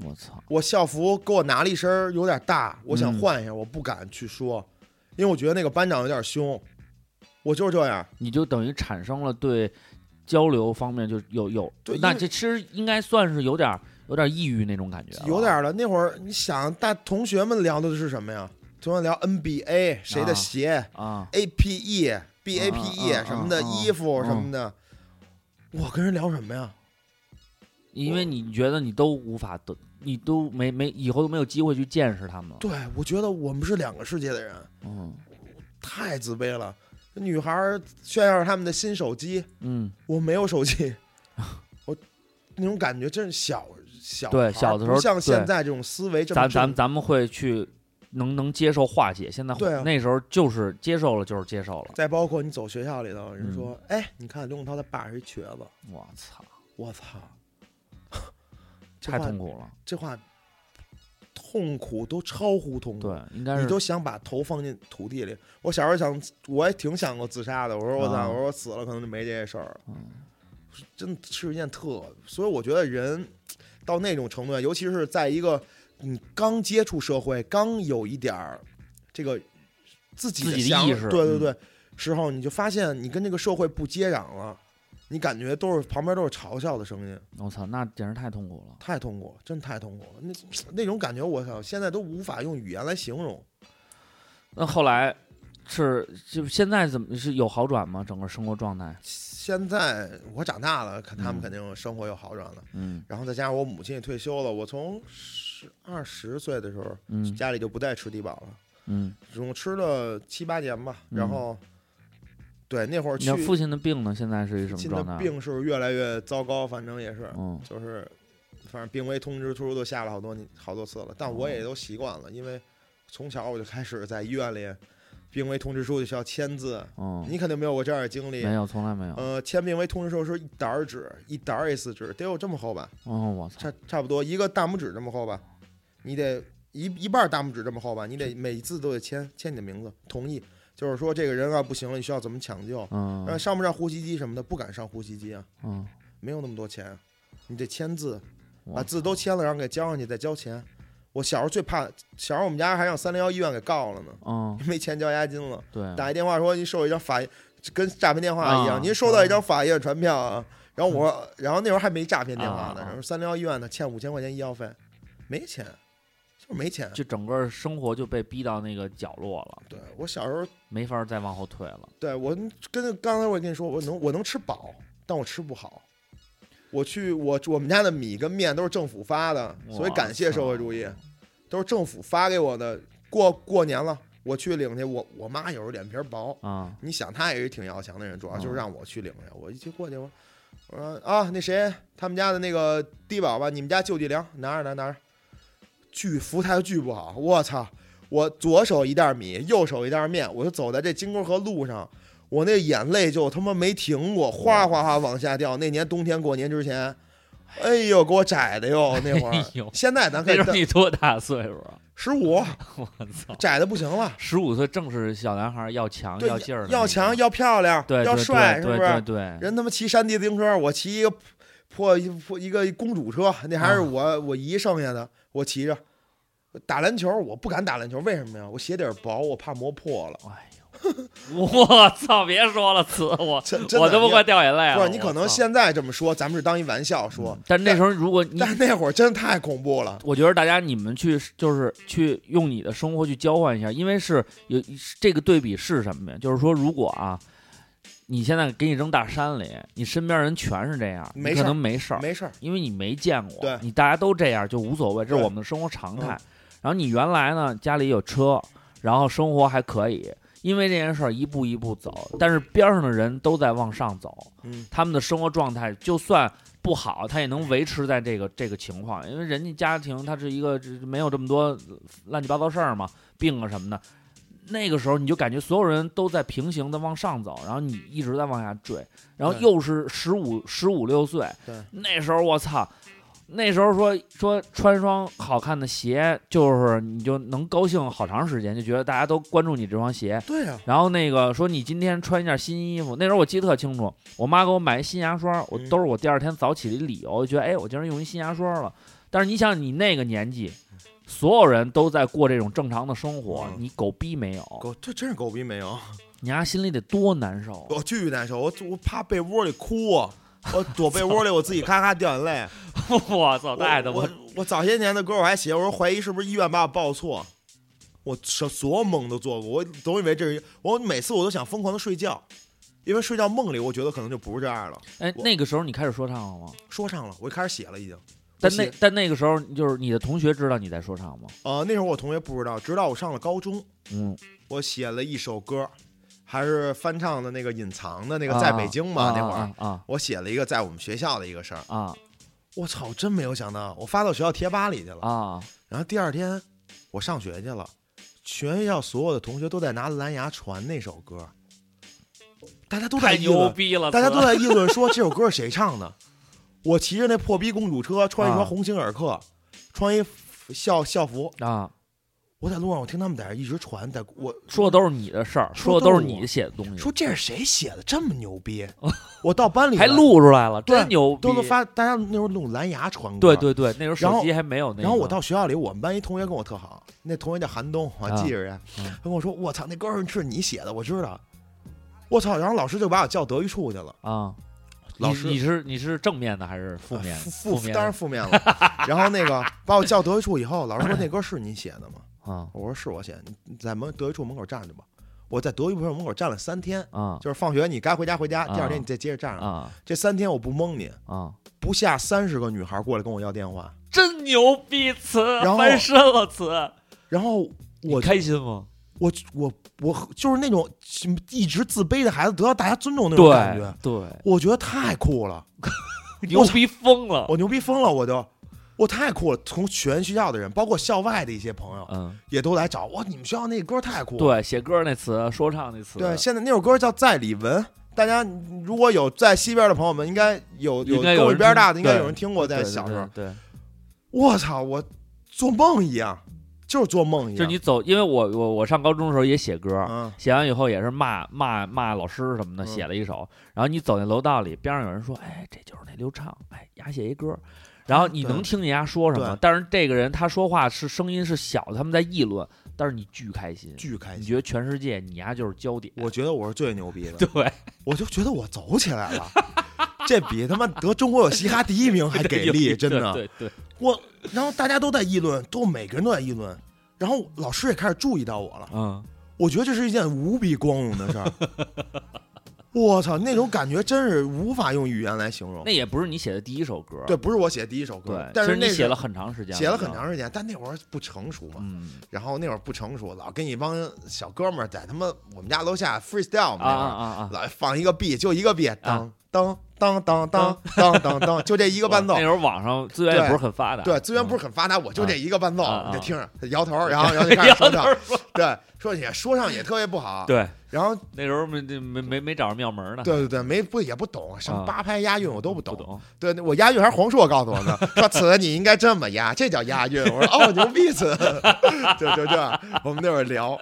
我操，我校服给我拿了一身儿有点大，我想嗯换一下，我不敢去说，因为我觉得那个班长有点凶。我就是这样，你就等于产生了对交流方面就有有对，那这其实应该算是有点有点抑郁那种感觉了，有点了。那会儿你想，大同学们聊的是什么呀？同学聊 NBA 谁的啊鞋、啊，APE、BAPE 啊啊什么的、啊衣服啊什么的。我跟人聊什么呀？因为你觉得你都无法得，你都没没以后都没有机会去见识他们了，对，我觉得我们是两个世界的人，嗯太自卑了。女孩炫耀他们的新手机，嗯，我没有手机，我那种感觉真是小小对小的时候像现在这种思维这么咱咱正咱们会去能能接受化解，现在对啊。那时候就是接受了就是接受了，再包括你走学校里头，人嗯说，哎，你看刘永涛他爸是一瘸子，我操，我操，太痛苦了，这话痛苦都超乎痛苦。对，应该是你都想把头放进土地里。我小时候想，我也挺想过自杀的。我说我操，啊我说我死了可能就没这些事儿了。嗯真的是一件特，所以我觉得人到那种程度，尤其是在一个你刚接触社会、刚有一点儿这个自己的意识嗯对对对，时候你就发现你跟这个社会不接壤了，你感觉都是旁边都是嘲笑的声音，我操，那简直太痛苦了。太痛苦，真太痛苦了。那 那种感觉，我操，现在都无法用语言来形容。那后来是就现在怎么是有好转吗？整个生活状态？现在我长大了，看他们嗯肯定生活有好转了。嗯然后再加上我母亲也退休了，我从十二十岁的时候，嗯家里就不再吃低保了，嗯，总共吃了七八年吧。嗯然后，对那会儿去你父亲的病呢？现在是一什么亲的状态？病是越来越糟糕，反正也是，嗯就是反正病危通知书都下了好多好多次了，但我也都习惯了，因为从小我就开始在医院里，病危通知书就需要签字。嗯，你肯定没有过这样的经历没。有，从来没有。呃，签病危通知书是一沓纸，一沓儿 A4 纸，得有这么厚吧？哦，我操差，差不多一个大拇指这么厚吧，你得一一半大拇指这么厚吧，你得每字都得签签你的名字，同意，就是说这个人啊不行了，你需要怎么抢救，嗯。让上不上呼吸机什么的，不敢上呼吸机啊，嗯，没有那么多钱，你得签字，把字都签了，然后给交上去再交钱。我小时候最怕，小时候我们家还让三零幺医院给告了呢，嗯，没钱交押金了，对，打一电话说您收到一张法，跟诈骗电话一样，啊您收到一张法院传票啊。然后我，然后那时候还没诈骗电话呢，啊。然后三零幺医院呢欠五千块钱医药费，没钱，就是没钱。就整个生活就被逼到那个角落了，对我小时候，没法再往后退了。对我跟刚才我跟你说，我能我能吃饱，但我吃不好。我去我我们家的米跟面都是政府发的，所以感谢社会主义，都是政府发给我的。过过年了，我去领去，我我妈有时候脸皮薄，啊，你想她也是挺要强的人，主要就是嗯让我去领去。我一去过去，我我说啊，那谁，他们家的那个低保吧，你们家救济粮拿着拿着拿着，巨服务态度巨不好，我操！我左手一袋米，右手一袋面，我就走在这金沟河路上，我那眼泪就他妈没停过，哗哗哗往下掉。那年冬天过年之前，哎呦，给我窄的哟，那会儿。哎现在咱可以那你多大岁数啊？十五，我操，窄的不行了。十五岁正是小男孩要强对要劲儿要强要漂亮，要帅，是不是？对对对，人他妈骑山地自行车，我骑一个破一破一个公主车，那还是啊我、我姨剩下的，我骑着。打篮球我不敢打篮球，为什么呀？我鞋底儿薄，我怕磨破了。哎呦，我操！别说了，词我我都不快掉眼泪了。不是你可能现在这么说，咱们是当一玩笑说，但那时候如果你但那会儿真的太恐怖了。我觉得大家你们去就是去用你的生活去交换一下，因为是有这个对比是什么呀？就是说，如果啊，你现在给你扔大山里，你身边人全是这样，你可能没事儿，没事儿，因为你没见过，对你大家都这样就无所谓，这是我们的生活常态嗯。然后你原来呢家里有车，然后生活还可以，因为这件事儿一步一步走，但是边上的人都在往上走，嗯，他们的生活状态就算不好，他也能维持在这个这个情况，因为人家家庭他是一个这没有这么多乱七八糟事儿嘛，病啊什么的。那个时候你就感觉所有人都在平行的往上走，然后你一直在往下坠，然后又是十五十五六岁，对，那时候我操，那时候说说穿双好看的鞋，就是你就能高兴好长时间，就觉得大家都关注你这双鞋。对呀、然后那个说你今天穿一件新衣服，那时候我记得特清楚，我妈给我买一新牙刷，我嗯都是我第二天早起的理由，觉得哎，我今儿用一新牙刷了。但是你想，你那个年纪，所有人都在过这种正常的生活，嗯你狗逼没有，狗这真是狗逼没有，你丫心里得多难受。啊我巨难受，我我趴被窝里哭啊，我躲被窝里，我自己咔咔掉眼泪。我操，太他妈我我我早些年的歌我还写，我说怀疑是不是医院把我报错，我所所有梦都做过，我总以为这是我每次我都想疯狂的睡觉，因为睡觉梦里我觉得可能就不是这样了。哎，我那个时候你开始说唱了吗？说唱了，我开始写了已经。但那但那个时候就是你的同学知道你在说唱吗？呃那时候我同学不知道，直到我上了高中，嗯，我写了一首歌，还是翻唱的那个隐藏的那个在北京嘛、啊那会儿。啊啊我写了一个在我们学校的一个事儿，啊我操，真没有想到，我发到学校贴吧里去了。啊！然后第二天我上学去了，全学校所有的同学都在拿蓝牙传那首歌，大家都在太议论，大家都在议论说这首歌是谁唱的。我骑着那破逼公主车，穿一啊双鸿星尔克，穿一校校服，啊，我在路上我听他们在这一直传，在我说的都是你的事儿，说的都是你写的东西，说这是谁写的这么牛逼？我到班里还了录出来了，对真牛逼！都能发，大家那时候用蓝牙传歌，对对对，那时候然后手机还没有那个。然后我到学校里，我们班一同学跟我特好，那同学叫韩东，我记着人。嗯他跟我说：“我操，那歌是你写的，我知道。”我操！然后老师就把我叫德育处去了。啊，老师你你是你是正面的还是负面的？负负面当然负面了。然后那个把我叫德育处以后，老师说：“那歌是你写的吗啊？”我说：“是我写的。”你在门德育处门口站着吧。我在德育处门口站了三天，啊就是放学你该回家回家，啊第二天你再接着站着。啊这三天我不蒙你，啊！不下三十个女孩过来跟我要电话，真牛逼词，翻身了词，然后我开心吗？我我我就是那种一直自卑的孩子得到大家尊重那种感觉，对，我觉得太酷了 牛逼疯了。我牛逼疯了，我就我太酷了。从全学校的人，包括校外的一些朋友，嗯，也都来找我。你们学校那歌太酷了。对，写歌那词，说唱那词，对，现在那首歌叫《在李文》，大家如果有在西边的朋友们，应该有有跟一边大的，应该有人听过。在小时候，对我操，我做梦一样，就是做梦一样。就是你走，因为我我我上高中的时候也写歌，嗯，写完以后也是骂骂骂老师什么的，嗯写了一首。然后你走那楼道里，边上有人说：“哎，这就是那刘畅，哎，丫写一歌。”然后你能听见丫说什么，但是这个人他说话是声音是小的，他们在议论，但是你巨开心，巨开心。你觉得全世界你丫就是焦点。我觉得我是最牛逼的。对，我就觉得我走起来了，这比他妈得中国有嘻哈第一名还给力，真的。对对，我，然后大家都在议论，都每个人都在议论，然后老师也开始注意到我了。嗯，我觉得这是一件无比光荣的事儿。我操，那种感觉真是无法用语言来形容那。也不是你写的第一首歌，对，不是我写的第一首歌对，，但是那写了很长时间，写了很长时间，但那会儿不成熟嘛。嗯然后那会儿不成熟，老跟一帮小哥们儿在他妈我们家楼下 freestyle 嘛啊那会儿啊啊啊，老放一个 B，就一个 B，当当当当当当。当当，就这一个伴奏。那。时候网上资源不是很发达，对，资源不是是很发达，我就这一个伴奏，你就听着，摇头，然后 然后就开始说唱，对，说也说唱也特别不好，对，然后那时候没没没没找着庙门呢，对对对，没不也不懂什么啊。八拍押韵，我都不懂，不懂，对我押韵还是黄硕告诉我的，说词你应该这么押，这叫押韵，我说哦牛逼词，就就这样，我们那会儿聊，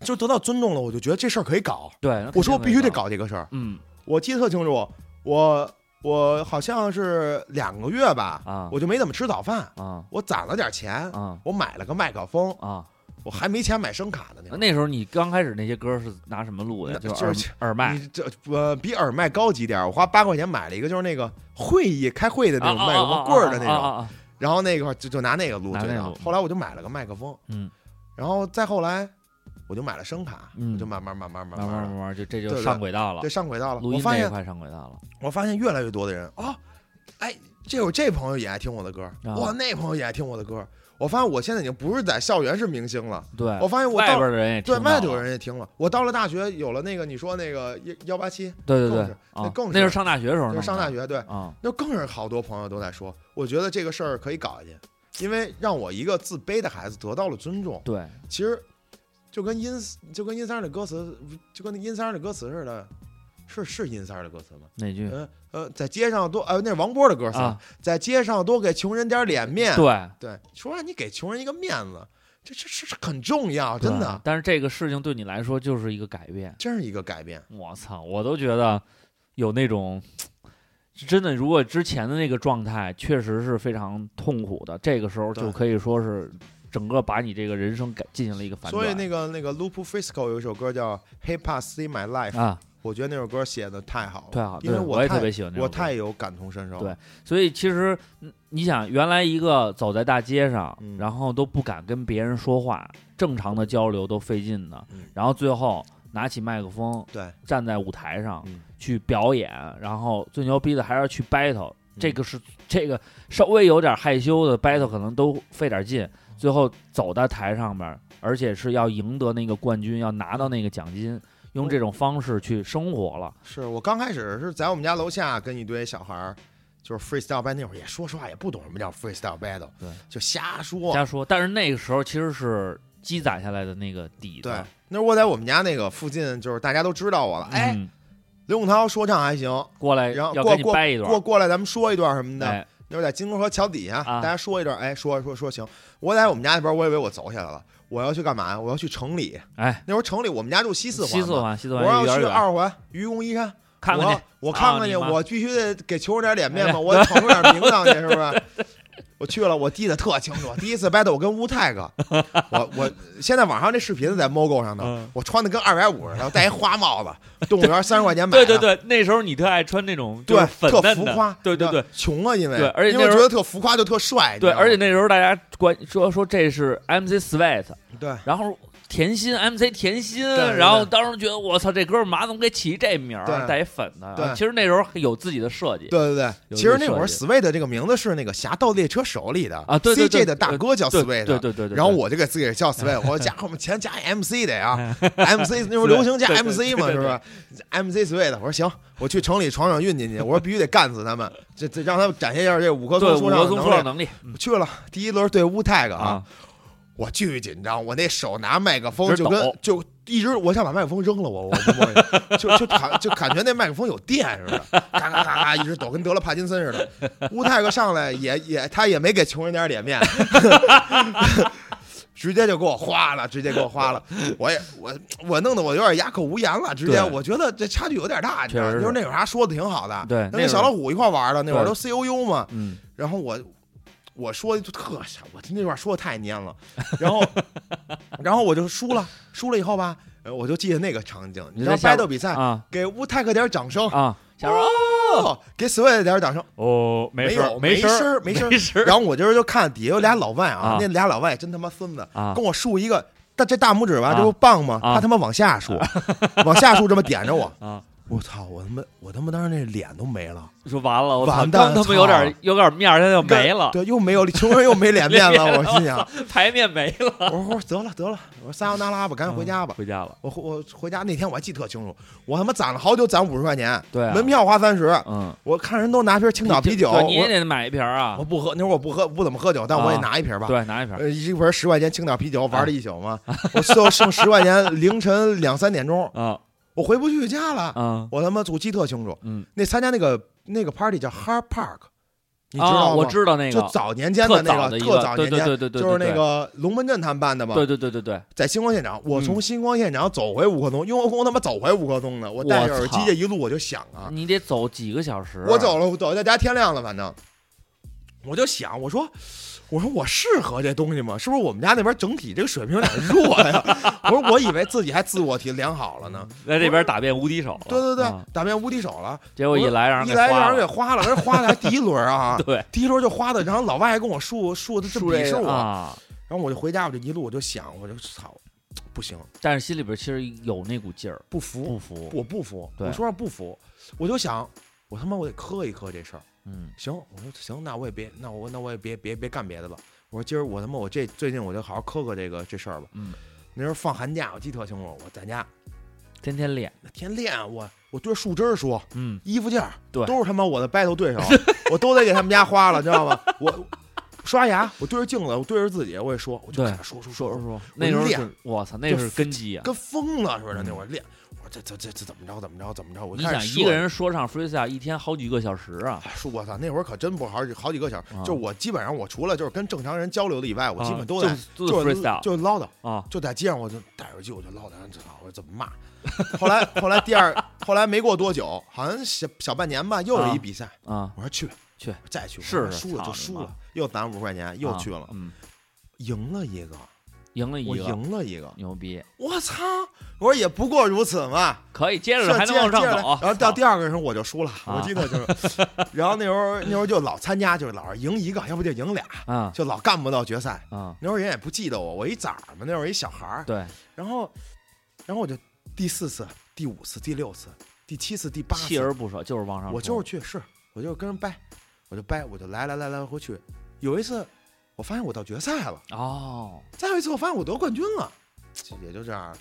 就得到尊重了，我就觉得这事儿可以搞，对，我说我必须得搞，搞这个事儿，嗯。我记得特清楚，我我好像是两个月吧，啊我就没怎么吃早饭，啊我攒了点钱，啊我买了个麦克风，啊！我还没钱买声卡的那会。那时候你刚开始那些歌是拿什么录的？那就是耳是耳麦你这呃比耳麦高级点儿，我花八块钱买了一个，就是那个会议开会的那种麦克风棍儿的那种，然后那个就就拿那个录最早拿那个录。后来我就买了个麦克风，嗯，然后再后来我就买了声卡，嗯我就慢慢慢慢慢慢慢慢慢慢就这就对对上轨道了对，上轨道了。录我发现音这一块上轨道了。我发现越来越多的人啊，哎，这有这朋友也爱听我的歌，啊哇，那朋友也爱听我的歌。我发现我现在已经不是在校园是明星了，对，我发现我外到边的人也对听到外头有了人也听了。我到了大学，有了那个你说那个幺幺八七，对对对更是那啊，更是那是上大学的时候就的，是上大学，对，啊，那更是好多朋友都在说，我觉得这个事儿可以搞下去，因为让我一个自卑的孩子得到了尊重。对，其实就跟阴就跟阴三儿的歌词，就跟那阴三儿的歌词似的，是是阴三儿的歌词吗？哪句？呃呃，在街上多呃，那是王波的歌词，啊在街上多给穷人点脸面。对，对，说让你给穷人一个面子，这这这这很重要，真的，但是这个事情对你来说就是一个改变。真是一个改变。我操，我都觉得有那种真的，如果之前的那个状态确实是非常痛苦的，这个时候就可以说是整个把你这个人生改进行了一个反转。所以那个那个 Lupe Frisco 有一首歌叫《Hip Hop See My Life》，啊，我觉得那首歌写的太好了，太好，因为对我也特别喜欢那首歌我太有感同身受。对所以其实嗯你想，原来一个走在大街上，嗯然后都不敢跟别人说话，正常的交流都费劲的，嗯然后最后拿起麦克风对，站在舞台上、嗯去表演，然后最牛逼的还是要去 battle，、嗯这个是这个稍微有点害羞的 battle 可能都费点劲，最后走到台上面，而且是要赢得那个冠军，要拿到那个奖金，用这种方式去生活了。是我刚开始是在我们家楼下跟一堆小孩儿，就是 freestyle battle，那会儿也说实话也不懂什么叫 freestyle battle，对，就瞎说。瞎说，但是那个时候其实是积攒下来的那个底子。对，那我在我们家那个附近，就是大家都知道我了。哎，嗯刘永涛说唱还行，过来然后过过掰一段过过来咱们说一段什么的。哎，那会儿在金沟河桥底下，啊大家说一段，哎，说说说行。我在我们家那边，我以为我走下来了，我要去干嘛呀？我要去城里。哎，那会儿城里我们家住西四环嘛，西四环，西四我环要去二环愚公移山。看看去，我，我看看去，操你妈我必须得给求点脸面嘛，哎我得闯出点名堂去，是不是？我去了，我记得特清楚。第一次 battle 我跟乌泰克，我我现在网上这视频在 MOGO 上呢嗯，我穿的跟二百五似的，戴一花帽子，动物园三十块钱买的，对对对，那时候你特爱穿那种对粉特浮夸，对对对穷啊，因为对而且因为那时候觉得特浮夸就特帅，对，而且那时候大家关说说这是 MC Sweat，对然后甜心 MC 甜心，然后当时觉得我操，这哥们马总给起这名儿，对。带一粉的，对。其实那时候有自己的设计，对对对，其实那会儿 Sweet 这个名字是那个《侠盗猎车手》里的啊对对对 CJ 的大哥叫 Sweet，对对对对，然后我就给自己叫 Sweet，我说加后面前加 MC 的呀，MC 那时候流行加 MC 嘛，是不是？MC Sweet，我说行，我去城里闯闯运进去，我说必须得干死他们，这这让他们展现一下这五棵松的能力。说唱能力去了第一轮对乌 tag 啊，，我巨紧张，我那手拿麦克风就跟就一直我想把麦克风扔了，我我不摸去，就就感就感觉那麦克风有电似的，嘎嘎嘎嘎一直抖，跟得了帕金森似的。乌泰克上来也也他也没给穷人点脸面，直接就给我花了，直接给我花了，我也我我弄得我有点哑口无言了，直接我觉得这差距有点大，你知道就是那会儿还说的挺好的，对那小老虎一块玩的，那会儿都 C O U 嘛，嗯，然后我我说的就特傻，我那段说的太蔫了，然后 然后我就输了，输了以后吧，呃我就记得那个场景，你知道 battle 比赛啊。给乌泰克点掌声，啊，下边哦，给 Sweat 点掌声，哦，没有没声儿没声儿没事，然后我就是就看底下有俩老外啊啊，那俩老外真他妈孙子，啊。跟我竖一个。但这大拇指吧，啊。这不棒吗？啊。他他妈往下竖，往下竖，这么点着我。啊，我操！我他妈，我他妈当时那脸都没了，说完了，我操，完蛋刚他妈有点有点面儿，他就没了，对，又没有穷人又没脸面了。我心想，牌面没了，我说我说得了得了，我说撒由那拉吧，赶紧回家吧。回家了，我我回家那天我还记特清楚，我他妈攒了好久，攒五十块钱，对啊门票花三十。嗯，我看人都拿瓶青岛啤酒，对你也得买一瓶啊我，不喝，那会儿我不喝不怎么喝酒，但我也啊拿一瓶吧。对，拿一瓶，呃，一瓶十块钱青岛啤酒，玩了一宿嘛。我最后剩十块钱，凌晨两三点钟，啊我回不去家了。啊，我他妈祖记特清楚，嗯，那参加那个那个 party 叫 Hard Park，你知啊，道吗？我知道那个就早年间的那个特早年间，对对对对对，就是那个龙门阵他们办的嘛。对对对对对，在星光现场，我嗯从星光现场走回五棵松，因为我我他妈走回五棵松呢，我戴着耳机这一路我就想啊，你得走几个小时，我走了，我走在家天亮了，反正我就想，我说。我说我适合这东西吗？是不是我们家那边整体这个水平有点弱呀？我说我以为自己还自我提良好了呢。在这边打遍无敌手了，对对对啊，打遍无敌手了。结果一来让人一来让人给给花了，人花的还第一轮啊，对，第一轮就花的，然后老外还跟我说说的这输这鄙视我，啊，然后我就回家，我就一路我就想，我就操，不行，但是心里边其实有那股劲儿，不服，不服，我不服，对我说不服，我就想，我他妈我得磕一磕这事儿。嗯行，我说行，那我也别，那我那我也别别别干别的了。我说今儿我他妈我这最近我就好好磕磕这个这事儿吧。嗯，那时候放寒假，我记得特清楚，我在家天天练，天天练，我我对树枝说，嗯，衣服件儿对都是他妈我的 battle 对手，我都得给他们家花了，知道吗？我刷牙，我对着镜子，我对着自己，我也说，我就说说说说，说，那时候练是我操，那就是根基啊！跟疯了似的。那嗯会儿练，这这这这怎么着怎么着怎么着，我你想一个人说唱 freestyle 一天好几个小时啊，说我操，那会儿可真不好几好几个小时，啊就我基本上我除了就是跟正常人交流的以外，我基本都就是 freestyle 就唠叨，啊，就在街上我就戴耳机我就唠叨，这我怎么骂。后来后来第二后来没过多久，好像小小半年吧，又有一比赛，啊，我说去去再去，试试我说输了就输了，又攒五十块钱又啊去了，嗯，赢了一个，我赢了一个，赢了一个，牛逼，我操！我说也不过如此嘛，可以接着还能往上走，然后到第二个时候我就输了，啊。我记得就是，然后那时候那时候就老参加，就是老是赢一个，要不就赢俩，啊。就老干不到决赛。啊，那时候人也不记得我，我一崽儿嘛，那会儿一小孩儿。对，然后，然后我就第四次、第五次、第六次、第七次、第八次，锲而不舍就是往上，我就是去是，我就跟人掰，我就掰，我就来来来来回去。有一次，我发现我到决赛了；哦。再有一次，我发现我得冠军了，也就这样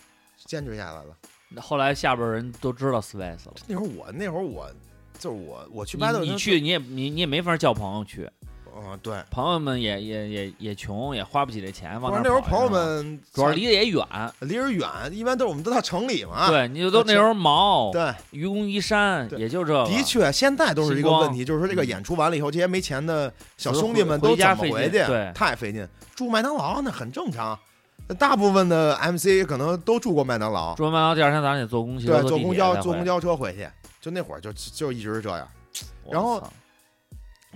坚持下来了。那后来下边人都知道 Space 了，那会儿我那会儿我就是我我去你去你也你你也没法叫朋友去，嗯对，朋友们也也也也穷，也花不起这钱往不是那儿跑那会儿朋友们主要离得也远，离着远，一般都是我们都到城里嘛。对，你就都那时候毛对，愚公移山，也就这个，的确，现在都是一个问题，就是说这个嗯演出完了以后，这些没钱的小兄弟们都怎么回去？对太费劲。住麦当劳那很正常，那大部分的 MC 可能都住过麦当劳，住完麦当劳第二天早上得坐公交对坐公交坐公交车回去，就那会儿就就一直是这样。然后操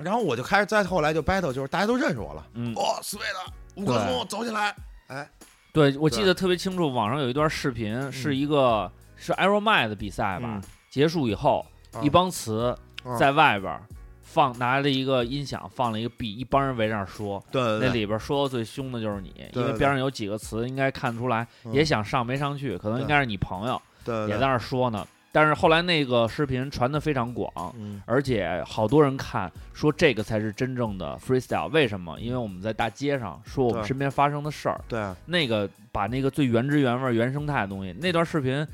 然后我就开始再后来就 battle，就是大家都认识我了。嗯，哦，斯威的吴克松走起来，哎，对我记得特别清楚，网上有一段视频，是一个是 Aero m i 的比赛吧嗯，结束以后，啊一帮词啊在外边儿放拿了一个音响，放了一个 B，一帮人围着那儿说。对对对，那里边说的最凶的就是你，因为边上有几个词应该看出来，嗯。也想上没上去，可能应该是你朋友对也在那儿说呢。但是后来那个视频传的非常广，嗯而且好多人看说这个才是真正的 freestyle。为什么？因为我们在大街上说我们身边发生的事儿，那个把那个最原汁原味、原生态的东西，那段视频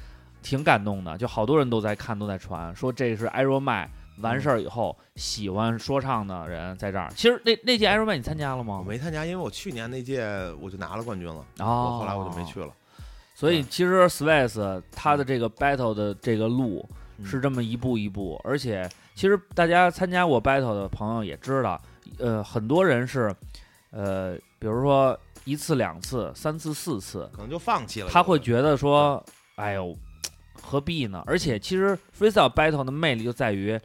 挺感动的，就好多人都在看，都在传，说这是麦完事儿以后喜欢说唱的人在这儿。其实那那届麦你参加了吗我吗？没参加，因为我去年那届我就拿了冠军了，哦，我后来我就没去了。所以其实 Swiss 他的这个 battle 的这个路嗯是这么一步一步，而且其实大家参加过 battle 的朋友也知道，呃，很多人是，呃，比如说一次、两次、三次、四次，可能就放弃了。他会觉得说，哎呦，何必呢？而且其实 freestyle battle 的魅力就在于，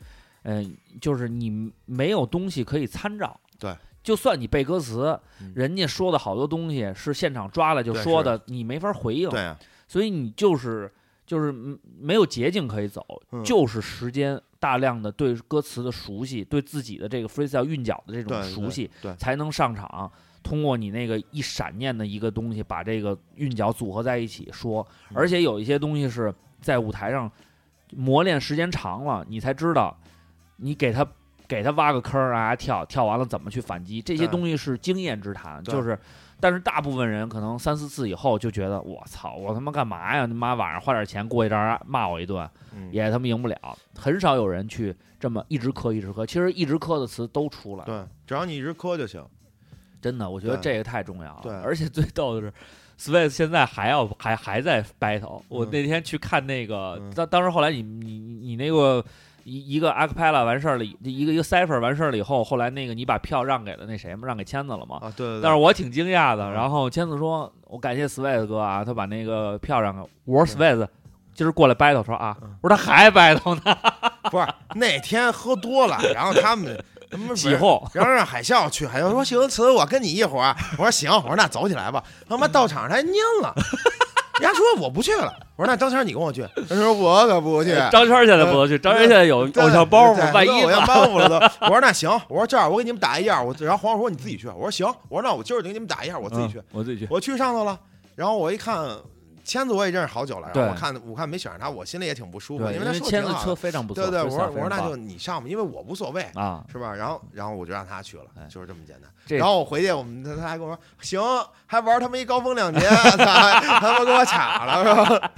嗯、就是你没有东西可以参照。对。就算你背歌词，嗯人家说的好多东西是现场抓来就说的，你没法回应。对啊，所以你就是就是嗯没有捷径可以走，嗯就是时间大量的对歌词的熟悉，对自己的这个 freestyle 韵脚的这种熟悉，对对才能上场。通过你那个一闪念的一个东西，把这个韵脚组合在一起说，嗯而且有一些东西是在舞台上磨练时间长了，你才知道，你给他给他挖个坑儿让他跳，跳完了怎么去反击，这些东西是经验之谈，就是。但是大部分人可能三四次以后就觉得，我操，我他妈干嘛呀？你妈晚上花点钱过去这儿骂我一顿，嗯，也他妈赢不了。很少有人去这么一直磕一直磕。其实一直磕的词都出来只要你一直磕就行。真的，我觉得这个太重要了。对而且最逗的是，Space 现在还要还还在 battle。我嗯那天去看那个，嗯当当时后来你你你你那个一一个 acapella 完事儿了，一个一个 cipher 完事儿了以后，后来那个你把票让给了那谁吗？让给签子了吗？啊，对对对。但是我挺惊讶的。嗯然后签子说：“我感谢 Space 哥啊，他把那个票让给我。”我说：“Space 今儿过来 battle 说啊嗯，我说他还 battle 呢，不是那天喝多了，然后他们起哄。然后让海啸去，海啸说行词我跟你一伙儿，我说行，我说那走起来吧。他妈到场上他还蔫了，人家说我不去了，我说那张谦你跟我去，他说我可不去。张圈现在不能去，张圈现在有对偶像包对袱，万一偶像呢包袱了都。我说那行，我说这样，我给你们打一样，我然后黄说你自己去，我说行，我说那我今儿就给你们打一样，我自己去嗯，我自己去。我去上头了，然后我一看。签子我也认识好久了，然后我看我看没选上他，我心里也挺不舒服，对，因他为签子车说挺好的。非常不错。对对，我说我说那就你上吧，因为我无所谓，啊，是吧？然后然后我就让他去了哎，就是这么简单。然后我回去，我们他他还跟我说行，还玩他妈一高风亮节，他他妈给我卡了，是吧？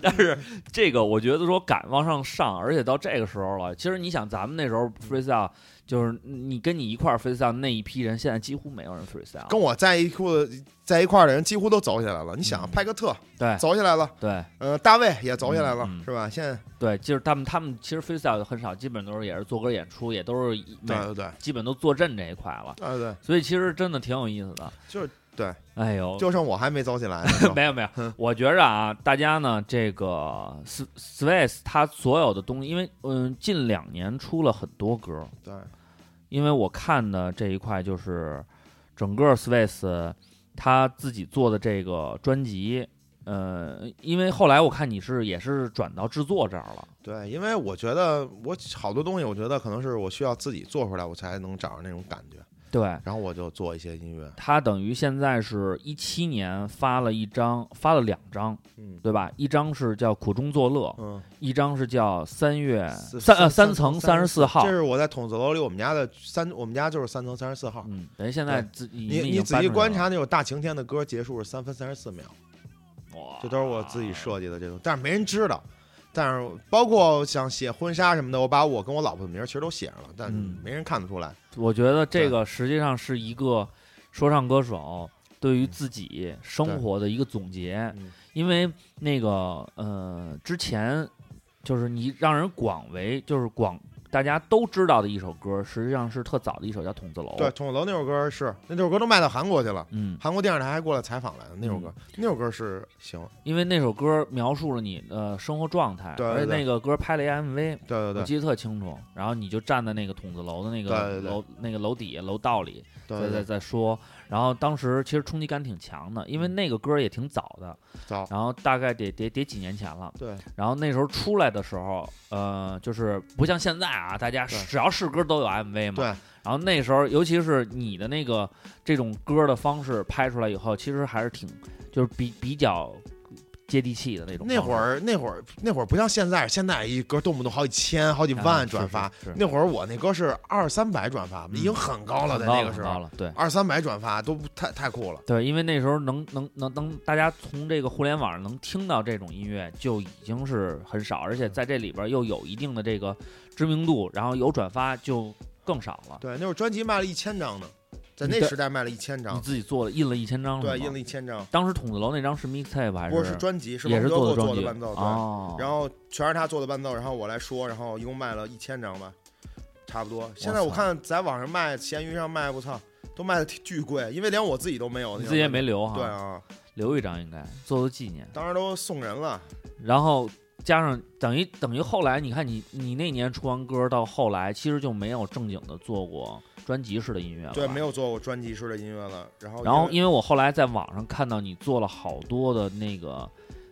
但是这个我觉得说敢往上上，而且到这个时候了，其实你想咱们那时候 freestyle 就是你跟你一块儿 freestyle 那一批人，现在几乎没有人 freestyle。跟我在一库在一块儿的人几乎都走起来了。你想，嗯派克特对走起来了，对呃，大卫也走起来了，是吧？现在对，就是他们他们其实 freestyle 很少，基本都是也是做歌演出，也都是对对对基本都坐镇这一块了。对对，所以其实真的挺有意思的。就是对，哎呦，就剩我还没走起来 没有没有嗯，我觉着啊，大家呢，这个 S Space 它所有的东西，因为嗯，近两年出了很多歌，对因为我看的这一块就是整个 Swiss 他自己做的这个专辑，呃，因为后来我看你是也是转到制作这儿了，对，因为我觉得我好多东西，我觉得可能是我需要自己做出来，我才能找着那种感觉。对。然后我就做一些音乐，他等于现在是一七年发了一张，发了两张，嗯对吧？一张是叫《苦中作乐》，嗯，一张是叫三月四三呃三层三十四号这。是我在筒子楼里，我们家的三，我们家就是三层三十四号。嗯，等于现在自你你你仔细观察，那首大晴天的歌结束是三分三十四秒，哇，这都是我自己设计的这种，但是没人知道。但是包括想写婚纱什么的，我把我跟我老婆的名儿其实都写上了，但嗯。没人看得出来。我觉得这个实际上是一个说唱歌手对于自己生活的一个总结，嗯。因为那个呃，之前就是你让人广为就是广大家都知道的一首歌，实际上是特早的一首叫《筒子楼》。对，，筒子楼那首歌是那首歌都卖到韩国去了，嗯，韩国电视台还过来采访来了。那首歌，那首歌是行，因为那首歌描述了你的生活状态，对对对而且那个歌拍了一 MV，对对对我记得特清楚。然后你就站在那个筒子楼的那个楼那个楼底下楼道里，在在对对，在说。然后当时其实冲击感挺强的，因为那个歌也挺早的，早然后大概得得得几年前了。对然后那时候出来的时候，呃，就是不像现在啊，大家只要是歌都有 MV 嘛。对。然后那时候，尤其是你的那个这种歌的方式拍出来以后，其实还是挺就是比比较接地气的那种。那会儿那会儿那会儿不像现在，现在一歌动不动好几千、好几啊万转发。那会儿我那歌是二三百转发，已经很高了，在那个时候，高了，对。二三百转发都不太太酷了。对，因为那时候能能能能大家从这个互联网上能听到这种音乐就已经是很少，而且在这里边又有一定的这个知名度，然后有转发就更少了。对，那会儿专辑卖了一千张呢，在那时代卖了一千张你，自己做的印了一千张，对，印了一千张，当时筒子楼那张是 mixtape 还不是是专辑，是也是王德做的伴奏，对，哦，然后全是他做的伴奏，然后我来说，然后一共卖了一千张吧，差不多。现在我看在网上卖，闲鱼上卖，我操，都卖的巨贵，因为连我自己都没有。你自己也没留哈，对啊，留一张应该做做纪念。当时都送人了。然后加上等于等于后来你看你你那年出完歌到后来，其实就没有正经的做过专辑式的音乐了，对，没。有做过专辑式的音乐了。然后，然后因为我后来在网上看到你做了好多的那个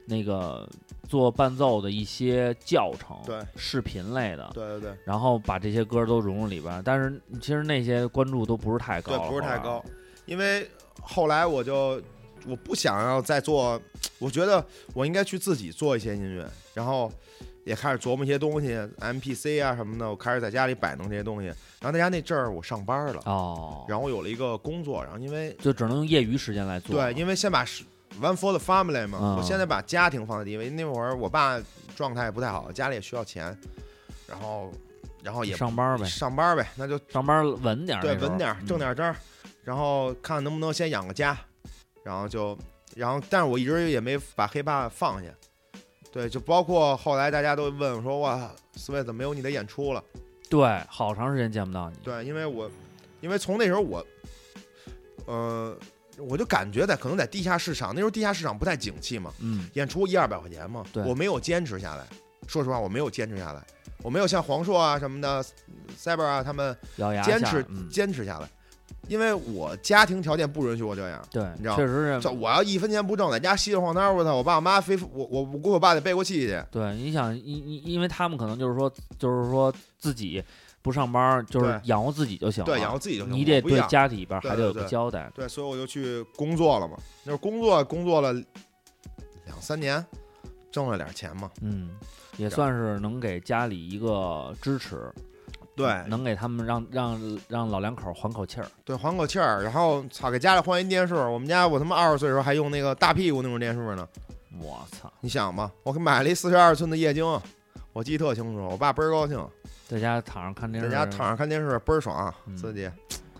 那个做伴奏的一些教程，对视频类的，对对对然后把这些歌都融入里边，但是其实那些关注都不是太高对，不是太高，因为后来我就我不想要再做，我觉得我应该去自己做一些音乐，然后也开始琢磨一些东西，MPC 啊什么的，我开始在家里摆弄这些东西。然后在家那阵儿我上班了，哦，然后我有了一个工作，然后因为就只能用业余时间来做，对，因为先把是 One for the family 嘛，嗯我现在把家庭放在第一位。那会儿我爸状态不太好，家里也需要钱，然后然后也上班呗，上班呗，那就上班稳点儿对时候，稳点儿，挣嗯点儿真儿，然后看能不能先养个家，然后就然后，但是我一直也没把黑爸放下。对，就包括后来大家都问我说：“哇，斯威怎么没有你的演出了对，好长时间见不到你，？”对，因为我因为从那时候我，呃，我就感觉在可能在地下市场，那时候地下市场不太景气嘛，嗯，演出一二百块钱嘛，对我没有坚持下来。说实话，我没有坚持下来，我没有像黄硕啊什么的，Cyber 啊他们咬牙坚持嗯，坚持下来，因为我家庭条件不允许我这样。对，你知道确实是，这我要一分钱不挣，在家稀里晃荡，我操！我爸我妈非我我我估我爸得背过气去。对，你想，因因因为他们可能就是说，就是说自己不上班，就是养活自己就行了，对，养活自己就行。你得对家里边还得有个交代，对，所以我就去工作了嘛。那时候工作工作了两三年，挣了点钱嘛。嗯，也算是能给家里一个支持，对能给他们让让让老两口缓口气儿，对，缓口气儿，然后操，给家里换一电视。我们家我他妈二十岁的时候还用那个大屁股那种电视呢。我操，你想吧，我给买了一四十二寸的液晶，我记得特清楚，我爸倍儿高兴，在家躺着看电视，在家躺着看电视倍儿爽，嗯自己。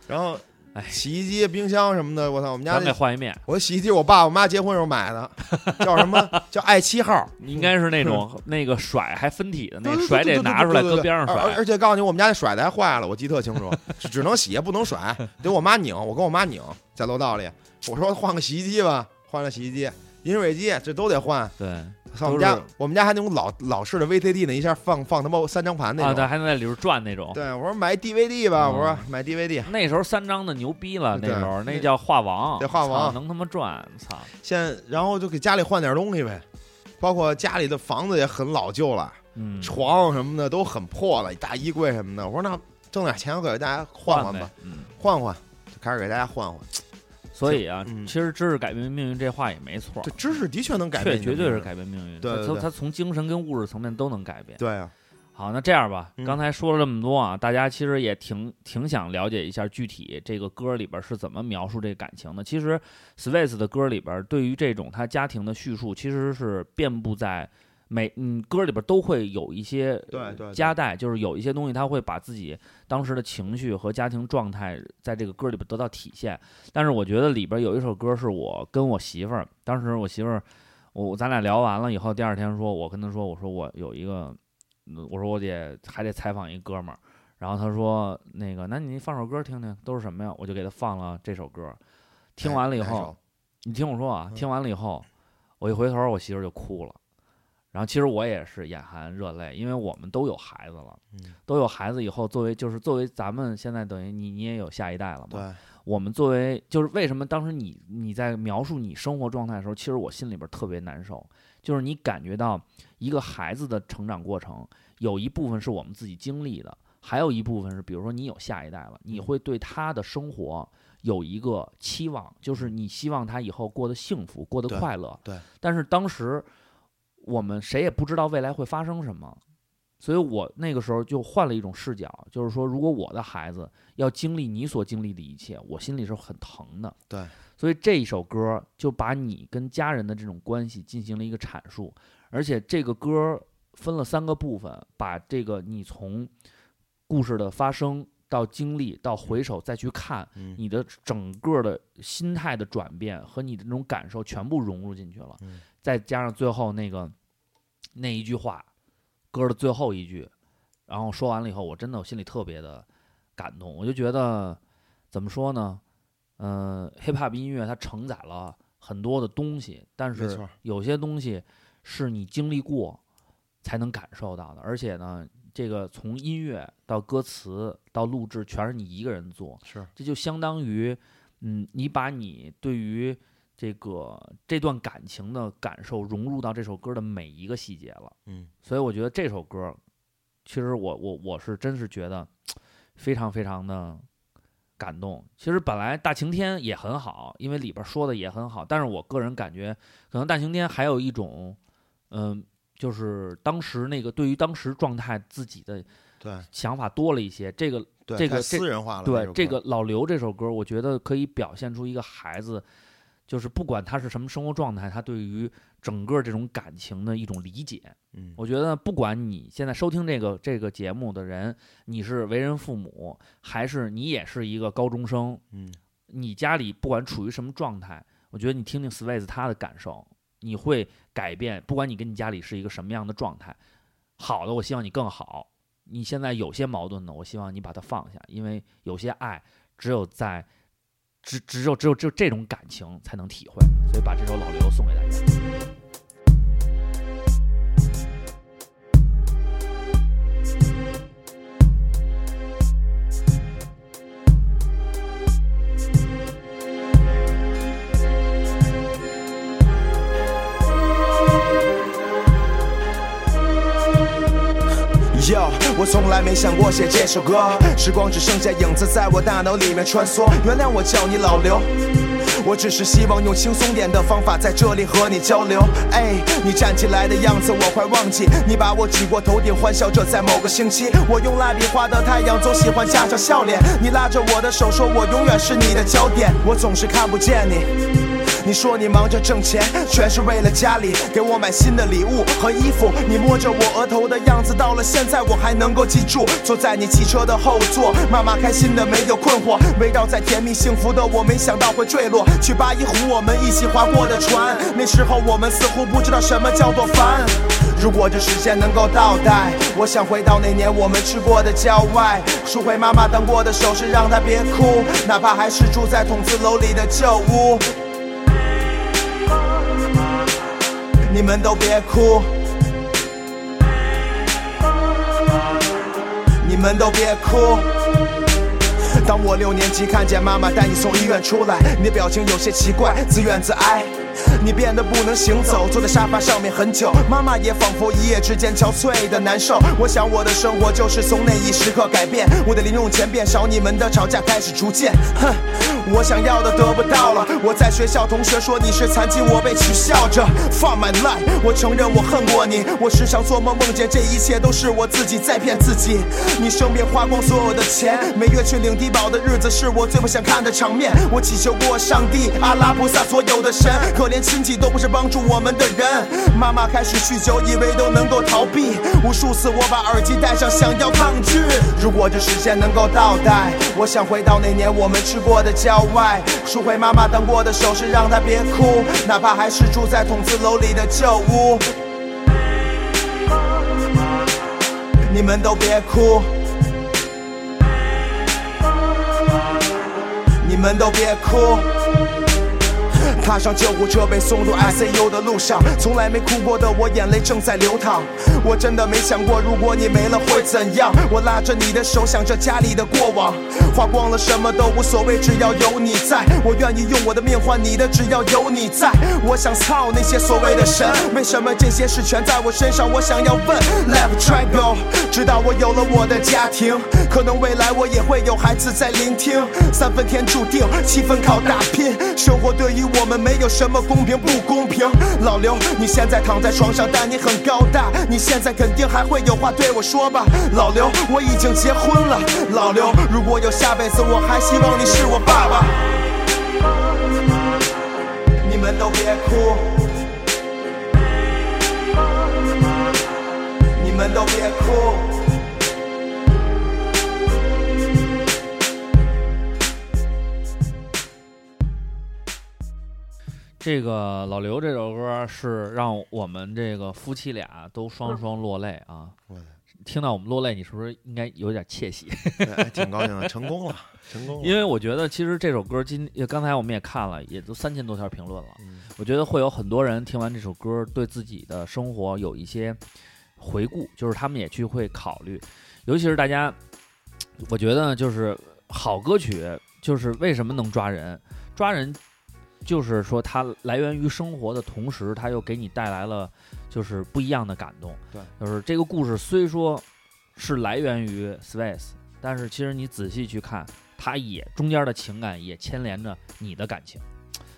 然后，哎。洗衣机、冰箱什么的，我操，我们家得换一面，我的洗衣机，我爸我妈结婚时候买的，叫什么？叫爱七号，应该是那种 那个甩还分体的那甩得拿出来搁边上甩。而而，且告诉你，我们家那甩的还坏了，我记得特清楚，只只能洗不能甩，得我妈拧，我跟我妈拧，在楼道里，我说换个洗衣机吧，换了洗衣机，饮水机这都得换。对操我们家我们家还那种老老式的 VCD 呢，一下放放他妈三张盘那啊，种。对，还能在里边转那种。对，我说买 DVD 吧，嗯我说买 DVD。那时候三张的牛逼了，那时候那那叫画王，对画王能他妈转，操！现然后就给家里换点东西呗，包括家里的房子也很老旧了，嗯，床什么的都很破了，大衣柜什么的。我说那挣点钱，我给大家换换呗吧，，嗯。换换，就开始给大家换换。所以啊，嗯其实知识改变命运这话也没错这，知识的确能改变绝对是改变命运。对对对它它它从精神跟物质层面都能改变。对啊，好，那这样吧，嗯刚才说了这么多啊，大家其实也挺挺想了解一下具体这个歌里边是怎么描述这个感情的。其实 Swiss 的歌里边对于这种他家庭的叙述，其实是遍布在每嗯歌里边都会有一些对夹带，就是有一些东西他会把自己当时的情绪和家庭状态在这个歌里边得到体现。但是我觉得里边有一首歌是我跟我媳妇儿，当时我媳妇儿，我咱俩聊完了以后，第二天说，我跟她说，我说我有一个，嗯我说我得还得采访一哥们儿，然后她说那个，那你放首歌听听，都是什么呀？我就给她放了这首歌，听完了以后，你听我说啊，嗯听完了以后，我一回头，我媳妇儿就哭了。然后其实我也是眼含热泪，因为我们都有孩子了，嗯都有孩子以后，作为就是作为咱们现在等于你你也有下一代了嘛，对，我们作为就是为什么当时你你在描述你生活状态的时候，其实我心里边特别难受，就是你感觉到一个孩子的成长过程，有一部分是我们自己经历的，还有一部分是比如说你有下一代了，你会对他的生活有一个期望，就是你希望他以后过得幸福，过得快乐。对。但是当时我们谁也不知道未来会发生什么。所以我那个时候就换了一种视角，就是说，如果我的孩子要经历你所经历的一切，我心里是很疼的。对，所以这一首歌就把你跟家人的这种关系进行了一个阐述，而且这个歌分了三个部分，把这个你从故事的发生到经历到回首再去看，嗯你的整个的心态的转变和你的那种感受全部融入进去了，嗯再加上最后那个那一句话，歌的最后一句，然后说完了以后，我真的我心里特别的感动，我就觉得怎么说呢？嗯、h i p hop 音乐它承载了很多的东西，但是有些东西是你经历过才能感受到的，而且呢，这个从音乐到歌词到录制，全是你一个人做，是这就相当于，嗯，你把你对于这个这段感情的感受融入到这首歌的每一个细节了。嗯所以我觉得这首歌，其实我我我是真是觉得非常非常的感动。其实本来大晴天也很好，因为里边说的也很好，但是我个人感觉，可能大晴天还有一种，嗯、就是当时那个对于当时状态自己的对想法多了一些。这个对，这个这私人化了，对这个老刘这首歌，我觉得可以表现出一个孩子，就是不管他是什么生活状态，他对于整个这种感情的一种理解。嗯我觉得不管你现在收听这个这个节目的人，你是为人父母，还是你也是一个高中生，嗯你家里不管处于什么状态，我觉得你听听 Swayze 他的感受，你会改变。不管你跟你家里是一个什么样的状态，好的，我希望你更好。你现在有些矛盾呢，我希望你把它放下，因为有些爱只有在只只有只有只有这种感情才能体会。所以把这首老刘送给大家。Yo，我从来没想过写这首歌，时光只剩下影子在我大脑里面穿梭。原谅我叫你老刘，我只是希望用轻松点的方法在这里和你交流。哎，你站起来的样子我快忘记，你把我举过头顶，欢笑着在某个星期。我用蜡笔画的太阳，总喜欢加上笑脸。你拉着我的手说，我永远是你的焦点，我总是看不见你。你说你忙着挣钱，全是为了家里给我买新的礼物和衣服。你摸着我额头的样子，到了现在我还能够记住。坐在你汽车的后座，妈妈开心的没有困惑，围绕在甜蜜幸福的我，没想到会坠落。去八一湖，我们一起划过的船，那时候我们似乎不知道什么叫做烦。如果这时间能够倒带，我想回到那年我们去过的郊外，赎回妈妈当过的手势，让她别哭，哪怕还是住在筒子楼里的旧屋。你们都别哭，你们都别哭。当我六年级看见妈妈带你从医院出来，你的表情有些奇怪，自怨自哀。你变得不能行走，坐在沙发上面很久。妈妈也仿佛一夜之间憔悴的难受。我想我的生活就是从那一时刻改变，我的零用钱变少，你们的吵架开始逐渐。哼，我想要的得不到了。我在学校，同学说你是残疾，我被取笑着。放 my life，我承认我恨过你。我时常做梦，梦见这一切都是我自己在骗自己。你生病花光所有的钱，每月去领低保的日子是我最不想看的场面。我祈求过上帝、阿拉菩萨所有的神，可连亲戚都不是帮助我们的人。妈妈开始酗酒，以为都能够逃避。无数次我把耳机戴上，想要抗拒。如果这时间能够倒带，我想回到那年我们去过的郊外，赎回妈妈当过的手势，让她别哭，哪怕还是住在筒子楼里的旧屋。你们都别哭，你们都别哭。踏上救护车被送入 ICU 的路上，从来没哭过的我眼泪正在流淌。我真的没想过，如果你没了会怎样。我拉着你的手，想着家里的过往，花光了什么都无所谓，只要有你在。我愿意用我的命换你的，只要有你在。我想操那些所谓的神，为什么这些事全在我身上？我想要问，Left triangle，直到我有了我的家庭，可能未来我也会有孩子在聆听。三分天注定，七分靠打拼。生活对于我们没有什么公平不公平。老刘，你现在躺在床上，但你很高大，你现在肯定还会有话对我说吧？老刘，我已经结婚了。老刘，如果有下辈子，我还希望你是我爸爸。你们都别哭，你们都别哭。这个老刘这首歌是让我们这个夫妻俩都双双落泪啊我！听到我们落泪，你是不是应该有点窃喜？哎挺高兴的，成功了，成功了。因为我觉得其实这首歌今呃刚才我们也看了，也都三千多条评论了。嗯我觉得会有很多人听完这首歌，对自己的生活有一些回顾，就是他们也去会考虑，尤其是大家，我觉得就是好歌曲，就是为什么能抓人？抓人就是说它来源于生活的同时，它又给你带来了就是不一样的感动。对，就是这个故事虽说是来源于 Space，但是其实你仔细去看，它也中间的情感也牵连着你的感情，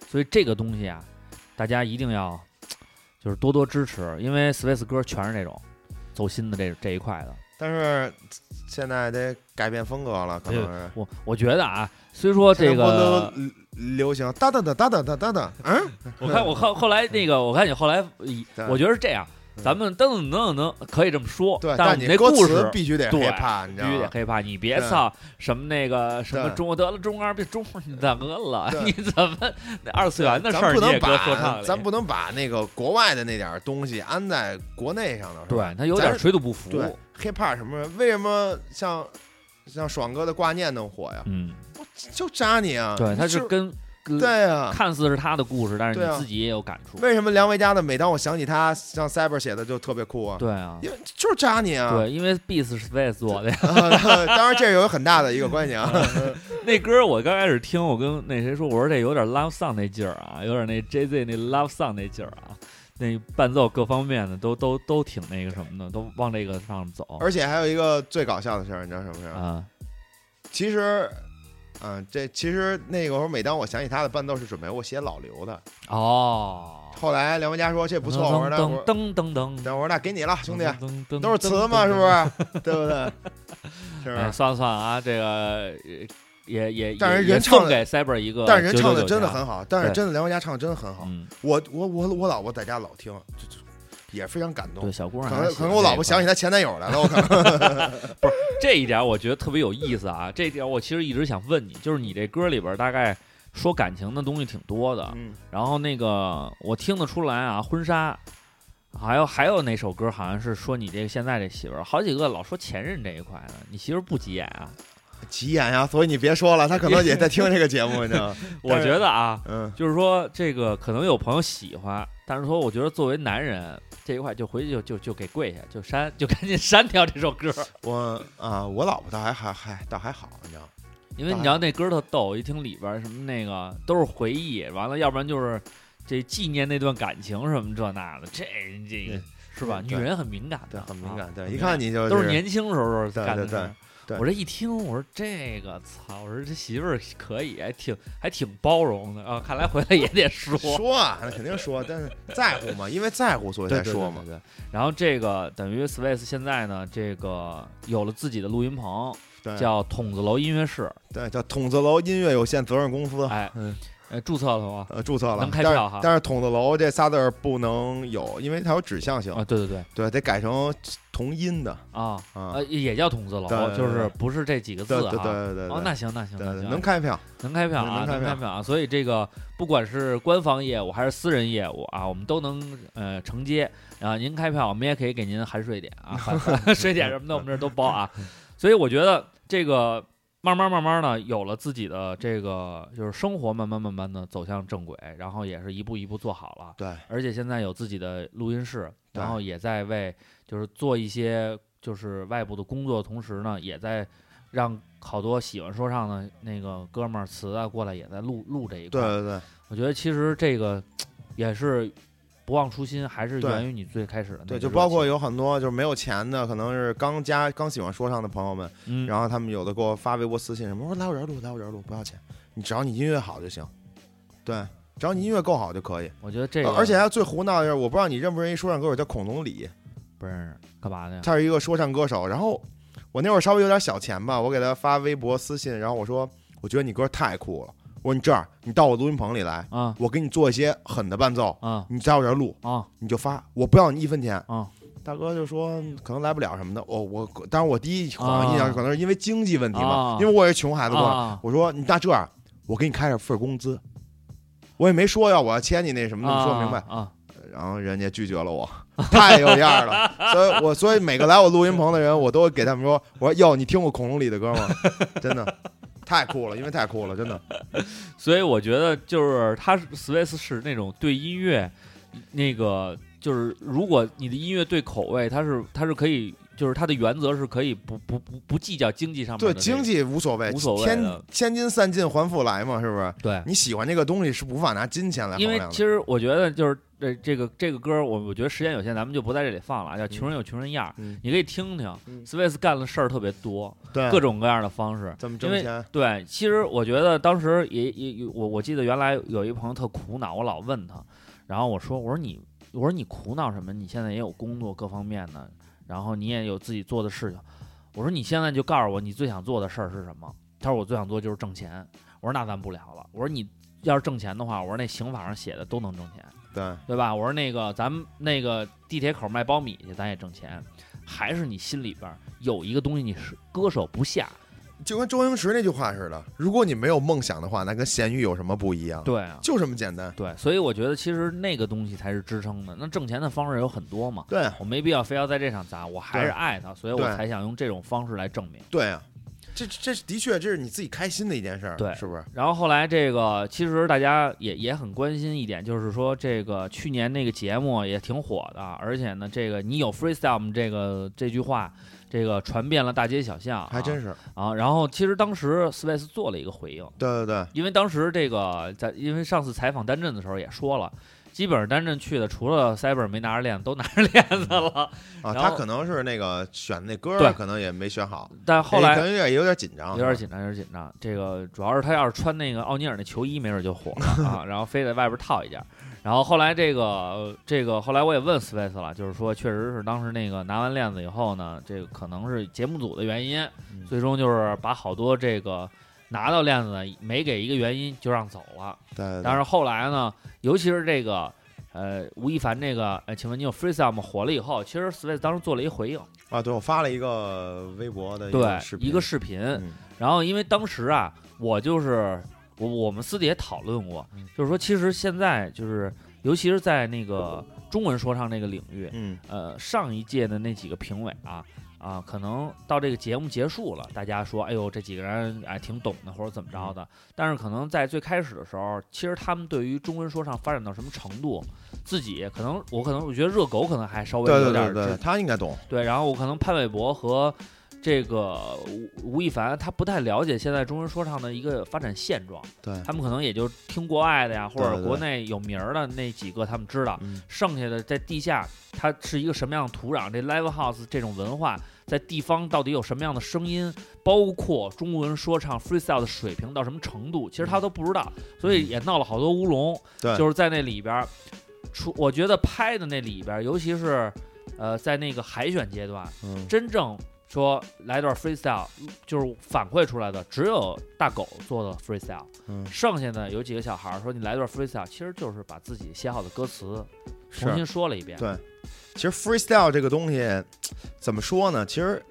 所以这个东西啊，大家一定要 就是多多支持，因为 Space 歌全是这种走心的这这一块的。但是现在得改变风格了，可能是。我我觉得啊，虽说这个，都流行哒哒哒哒哒哒哒哒，嗯，我看我后后来那个，我看你后来，我觉得是这样，咱们噔噔噔噔噔可以这么说，对，但是你那故事必须得对 hiphop，你知必须得道吗？hiphop，你别操什么那个什么中国得了中二病，中你怎么了？你怎么那二次元的事儿你也搁说唱？咱不能把那个国外的那点儿东西安在国内上头，对，他有点水土不服。对 hiphop 什么？为什么像像爽哥的挂念能火呀？嗯，就扎你啊！对，他是跟跟对啊。看似是他的故事，但是你自己也有感触。为什么梁维嘉的每当我想起他，像 Cyber 写的就特别酷啊？对啊，因为就是扎你啊！对，因为 Beats 是 Space 做的呀。当然这有很大的一个关系啊。那歌我刚开始听，我跟那谁说，我说这有点 Love Song 那劲儿啊，有点那 Jay Z 那 Love Song 那劲儿啊，那伴奏各方面的都都都挺那个什么的，都往这个上走而且还有一个最搞笑的事儿，你知道什么事儿？啊。其实，嗯，这其实那个时候，每当我想起他的伴奏是准备我写老刘的。哦，后来梁文佳说这不错，我说那我噔噔噔噔，那我说那给你了，兄弟，噔都是词嘛，是不？是？对不对？是哎，吧？算了算了啊，这个呃也也但是人唱给 Cyber 一个，但是人唱的真的很。好，但是真的梁文佳唱的真的很好。嗯，我我我我老婆在家老听，就就也非常感动对，。小姑娘可能可能我老婆想起她前男友来了，我 可能这一点我觉得特别有意思啊！这一点我其实一直想问你，就是你这歌里边大概说感情的东西挺多的，嗯，然后那个我听得出来啊，婚纱，还有还有哪首歌好像是说你这个现在这媳妇儿，好几个老说前任这一块的，你媳妇儿不急眼啊？急眼呀，所以你别说了，他可能也在听这个节目，你知道吗？我觉得啊，嗯，就是说这个可能有朋友喜欢，但是说我觉得作为男人这一块就回去就就就给跪下，就删，就赶紧删掉这首歌，我啊，我老婆倒还还还倒还好，你知道吗？因为你知道那歌特逗，一听里边什么那个都是回忆，完了要不然就是这纪念那段感情什么这那的，这这个是吧？女人很敏感对的，，很敏感，啊对，一看你就都是年轻时候对对对干的事我这一听，我说这个操，我说这媳妇儿可以，还挺还挺包容的啊。看来回来也得说，说啊，那肯定说，但是 在乎嘛，因为在乎所以才说嘛。对对对。然后这个等于 Space 现在呢，这个有了自己的录音棚，对，叫筒子楼音乐室，对叫筒子楼音乐有限责任公司，哎，嗯，呃，注册了吗？呃，注册了，能开但是票哈但是筒子楼这仨字儿不能有，因为它有指向性，啊，对对对，对，得改成同音的啊，啊。呃，也叫筒子楼，就是不是这几个字对。对对对对，哦，那行那行那行，能开票，能开票啊，能开票啊，所以这个不管是官方业务还是私人业务啊，我们都能呃承接。然后您开票，我们也可以给您含税点啊，含税点什么的，我们这儿都包啊。所以我觉得这个慢慢慢慢呢，有了自己的这个就是生活，慢慢慢慢的走向正轨，然后也是一步一步做好了。对而且现在有自己的录音室，然后也在为就是做一些就是外部的工作同时呢，也在让好多喜欢说唱的那个哥们儿词啊过来，也在录录这一块。对对对我觉得其实这个 也是不忘初心，还是源于你最开始的那对，就包括有很多就是没有钱的，可能是刚加刚喜欢说唱的朋友们，嗯，然后他们有的给我发微博私信什么，我说来我这儿录，来我这儿录，不要钱，你只要你音乐好就行，对，只要你音乐够好就可以。我觉得这个呃而且还最胡闹的是，我不知道你认不认识一说唱歌手叫孔龙李，不认识干嘛的呀？他是一个说唱歌手。然后我那会儿稍微有点小钱吧，我给他发微博私信，然后我说我觉得你歌太酷了，我说你这样，你到我录音棚里来，啊我给你做一些狠的伴奏，啊你在我这儿录，啊你就发，我不要你一分钱。啊！大哥就说可能来不了什么的，我我当然我第一好像印啊象可能是因为经济问题嘛，啊因为我也是穷孩子我说你那这样，我给你开点份工资，我也没说要我要签你那什么，你说明白。啊！然后人家拒绝了我，太有样了。所以我所以每个来我录音棚的人，我都会给他们说，我说哟，你听过恐龙里的歌吗？真的太酷了，因为太酷了，真的。所以我觉得就是他是 Space 是那种对音乐那个就是如果你的音乐对口味，它是它是可以就是它的原则是可以不不不不计较经济上面对的这个经济无所谓，无所谓千千金散尽还复来嘛，是不是？对。你喜欢这个东西是无法拿金钱来衡量的。因为其实我觉得就是这这个这个歌，我我觉得时间有限，咱们就不在这里放了，叫《穷人有穷人样你可以听听。嗯 Space 干的事儿特别多，对各种各样的方式。怎么挣钱？对，其实我觉得当时也也也我我记得原来有一朋友特苦恼，我老问他，然后我说我说你我说你苦恼什么？你现在也有工作各方面的，然后你也有自己做的事情，我说你现在就告诉我你最想做的事儿是什么？他说我最想做就是挣钱。我说那咱不聊了。我说你要是挣钱的话，我说那刑法上写的都能挣钱。对对吧？我说那个咱们那个地铁口卖苞米去，咱也挣钱，还是你心里边有一个东西你是割舍不下。就跟周星驰那句话似的，如果你没有梦想的话，那跟咸鱼有什么不一样？对啊，就这么简单。对，所以我觉得其实那个东西才是支撑的。那挣钱的方式有很多嘛，对啊我没必要非要在这上砸，我还是爱它，所以我才想用这种方式来证明。对啊，这这的确这是你自己开心的一件事儿，对是不是？然后后来这个其实大家也也很关心一点，就是说这个去年那个节目也挺火的，而且呢，这个你有 freestyle 这个这句话，这个传遍了大街小巷、还真是。啊。然后其实当时 Space 做了一个回应，对对对，因为当时这个在因为上次采访单震的时候也说了。基本上单阵去的，除了 Cyber 没拿着链子，都拿着链子了。啊，他可能是那个选那歌对儿，可能也没选好，但后来可能有点有点紧张，有点紧张，有点紧张。这个主要是他要是穿那个奥尼尔那球衣，没准就火了啊。然后非得外边套一件。然后后来这个呃这个后来我也问 Space 了，就是说确实是当时那个拿完链子以后呢，这个可能是节目组的原因，嗯最终就是把好多这个拿到链子呢，没给一个原因就让走了。对对，但是后来呢，尤其是这个呃吴亦凡这个，呃，请问你有 freestyle 吗？火了以后，其实 Space 当时做了一回应，啊，对我发了一个微博的一对个视，频，一个视频。嗯然后因为当时啊，我就是我我们私底下讨论过，嗯就是说其实现在就是尤其是在那个中文说唱那个领域，嗯呃，上一届的那几个评委啊。啊，可能到这个节目结束了，大家说，哎呦，这几个人哎挺懂的，或者怎么着的。但是可能在最开始的时候，其实他们对于中文说唱发展到什么程度，自己可能我可能我觉得热狗可能还稍微有点儿对对对，他应该懂，对，然后我可能潘玮柏和这个吴吴亦凡，他不太了解现在中文说唱的一个发展现状，对，他们可能也就听国外的呀，或者国内有名儿的那几个他们知道，嗯剩下的在地下它是一个什么样的土壤，这 live house 这种文化在地方到底有什么样的声音，包括中文说唱 freestyle 的水平到什么程度，其实他都不知道，所以也闹了好多乌龙，嗯对。就是在那里边儿，出我觉得拍的那里边儿，尤其是呃在那个海选阶段，嗯。真正说来段 freestyle，就是反馈出来的只有大狗做的 freestyle，嗯剩下的有几个小孩说你来段 freestyle，其实就是把自己写好的歌词重新说了一遍。对其实 freestyle 这个东西怎么说呢？其实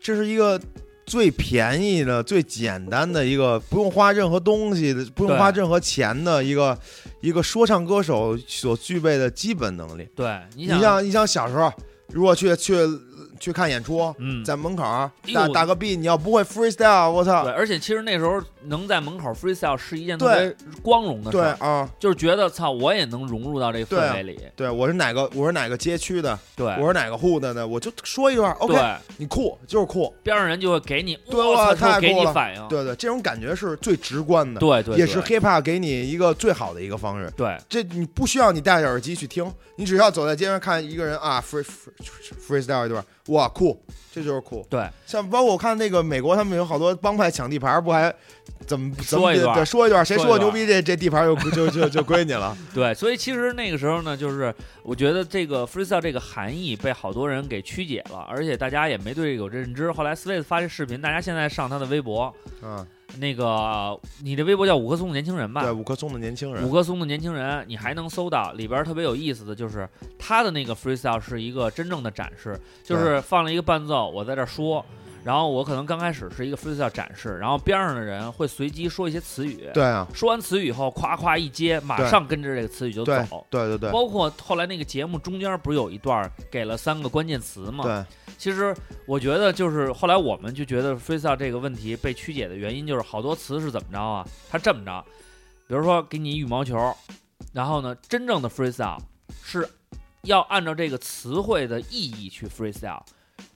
这是一个最便宜的、最简单的一个，不用花任何东西的，不用花任何钱的一个一个说唱歌手所具备的基本能力。对，你你想，像你想小时候，如果去去去看演出，嗯，在门口儿哎呦打打个 B，你要不会 freestyle，我操对，！而且其实那时候能在门口 freestyle 是一件特对别光荣的事对儿，啊，就是觉得操，我也能融入到这个氛围里。对我是哪个我是哪个街区的，对，我是哪个户的呢？我就说一段，OK，对，你酷就是酷，边上人就会给你，对我太就给酷了你反应。对对，这种感觉是最直观的，对对，也是对 hiphop 给你一个最好的一个方式。对这你不需要你戴着耳机去听，你只要走在街上看一个人啊，free free freestyle 一段，哇酷，这就是酷。对像包括我看那个美国，他们有好多帮派抢地盘，不还怎么怎么说一段对说一段，谁说一段说牛逼，这这地盘就就就就归你了。对，所以其实那个时候呢，就是我觉得这个 freestyle 这个含义被好多人给曲解了，而且大家也没对这个有认知。后来 Space 发这视频，大家现在上他的微博，嗯，那个你的微博叫五棵松的年轻人吧？对，五棵松的年轻人五，棵松的年轻人，你还能搜到里边儿特别有意思的就是他的那个 freestyle 是一个真正的展示，就是放了一个伴奏，我在这儿说，然后我可能刚开始是一个 freestyle 展示，然后边上的人会随机说一些词语，对啊，说完词语以后，夸夸一接，马上跟着这个词语就对走。对对对包括后来那个节目中间不是有一段给了三个关键词吗？对，其实我觉得就是后来我们就觉得 freestyle 这个问题被曲解的原因就是好多词是怎么着啊？它这么着，比如说给你羽毛球，然后呢，真正的 freestyle 是要按照这个词汇的意义去 freestyle。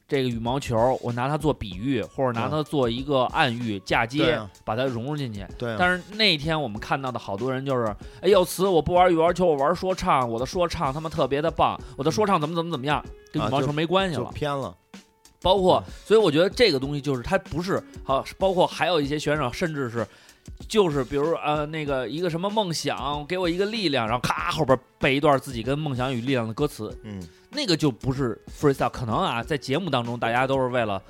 这个羽毛球，我拿它做比喻，或者拿它做一个暗喻、嫁接，啊把它融入进去。对啊，但是那天我们看到的好多人就是，哎呦，词我不玩羽毛球，我玩说唱，我的说唱他妈特别的棒，我的说唱怎么怎么怎么样，跟羽毛球没关系就了。偏了。包括，所以我觉得这个东西就是它不是好，包括还有一些选手，甚至是就是比如呃那个一个什么梦想，给我一个力量，然后咔后边背一段自己跟梦想与力量的歌词，嗯，那个就不是 freestyle。可能啊，在节目当中大家都是为了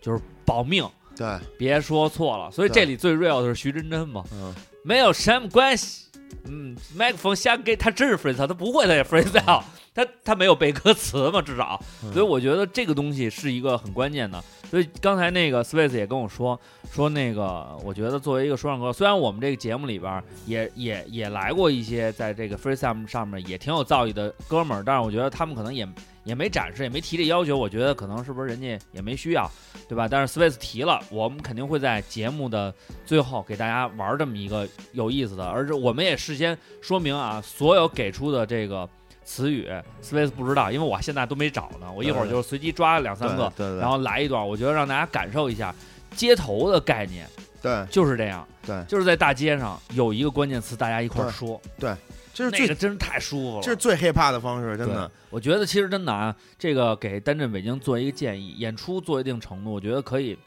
就是保命，对，别说错了，所以这里最 real 的是徐真真嘛。嗯，没有什么关系。嗯，麦克风瞎给他真是 freestyle，他不会他也 freestyle，他他没有背歌词嘛，至少，嗯所以我觉得这个东西是一个很关键的。所以刚才那个 Space 也跟我说说那个，我觉得作为一个说唱歌，虽然我们这个节目里边儿也也也来过一些在这个 freestyle 上面也挺有造诣的哥们儿，但是我觉得他们可能也也没展示，也没提这要求，我觉得可能是不是人家也没需要，对吧？但是 Space 提了，我们肯定会在节目的最后给大家玩这么一个有意思的，而且我们也事先说明啊，所有给出的这个词语，Space 不知道，因为我现在都没找呢，我一会儿就随机抓两三个，对对对，然后来一段，我觉得让大家感受一下街头的概念。对。就是这样，对，就是在大街上有一个关键词，大家一块说。对说，这是最那个真是太舒服了。这是最 hiphop 的方式，真的。我觉得其实真的啊，这个给单镇北京做一个建议，演出做一定程度，我觉得可以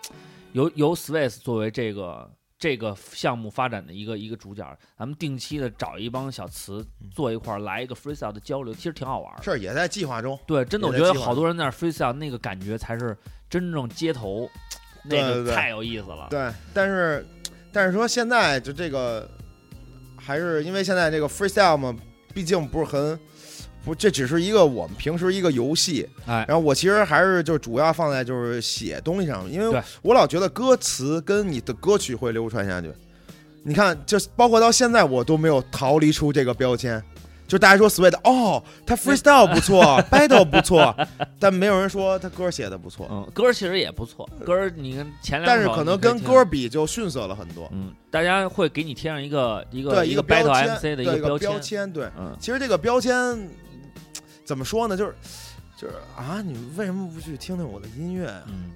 由由 Space 作为这个这个项目发展的一个一个主角，咱们定期的找一帮小词坐一块儿来一个 freestyle 的交流，其实挺好玩的。是也在计划中。对，真的，我觉得好多人在那 freestyle，那个感觉才是真正街头，那个太有意思了。对，但是但是说现在就这个，还是因为现在这个 freestyle 嘛，毕竟不是很。不，这只是一个我们平时一个游戏，哎然后我其实还是就主要放在就是写东西上，因为我老觉得歌词跟你的歌曲会流传下去。你看，就包括到现在我都没有逃离出这个标签。就大家说 Sweet，哦，他 freestyle 不错，battle 不错，但没有人说他歌写的不错。嗯，歌儿其实也不错，歌儿你看前两首但是可能跟歌比就逊色了很多。嗯，大家会给你贴上一个一个对，一个标 battle 签，MC 的对一个标签，对，嗯，其实这个标签怎么说呢？就是就是啊，你为什么不去听听我的音乐啊？嗯，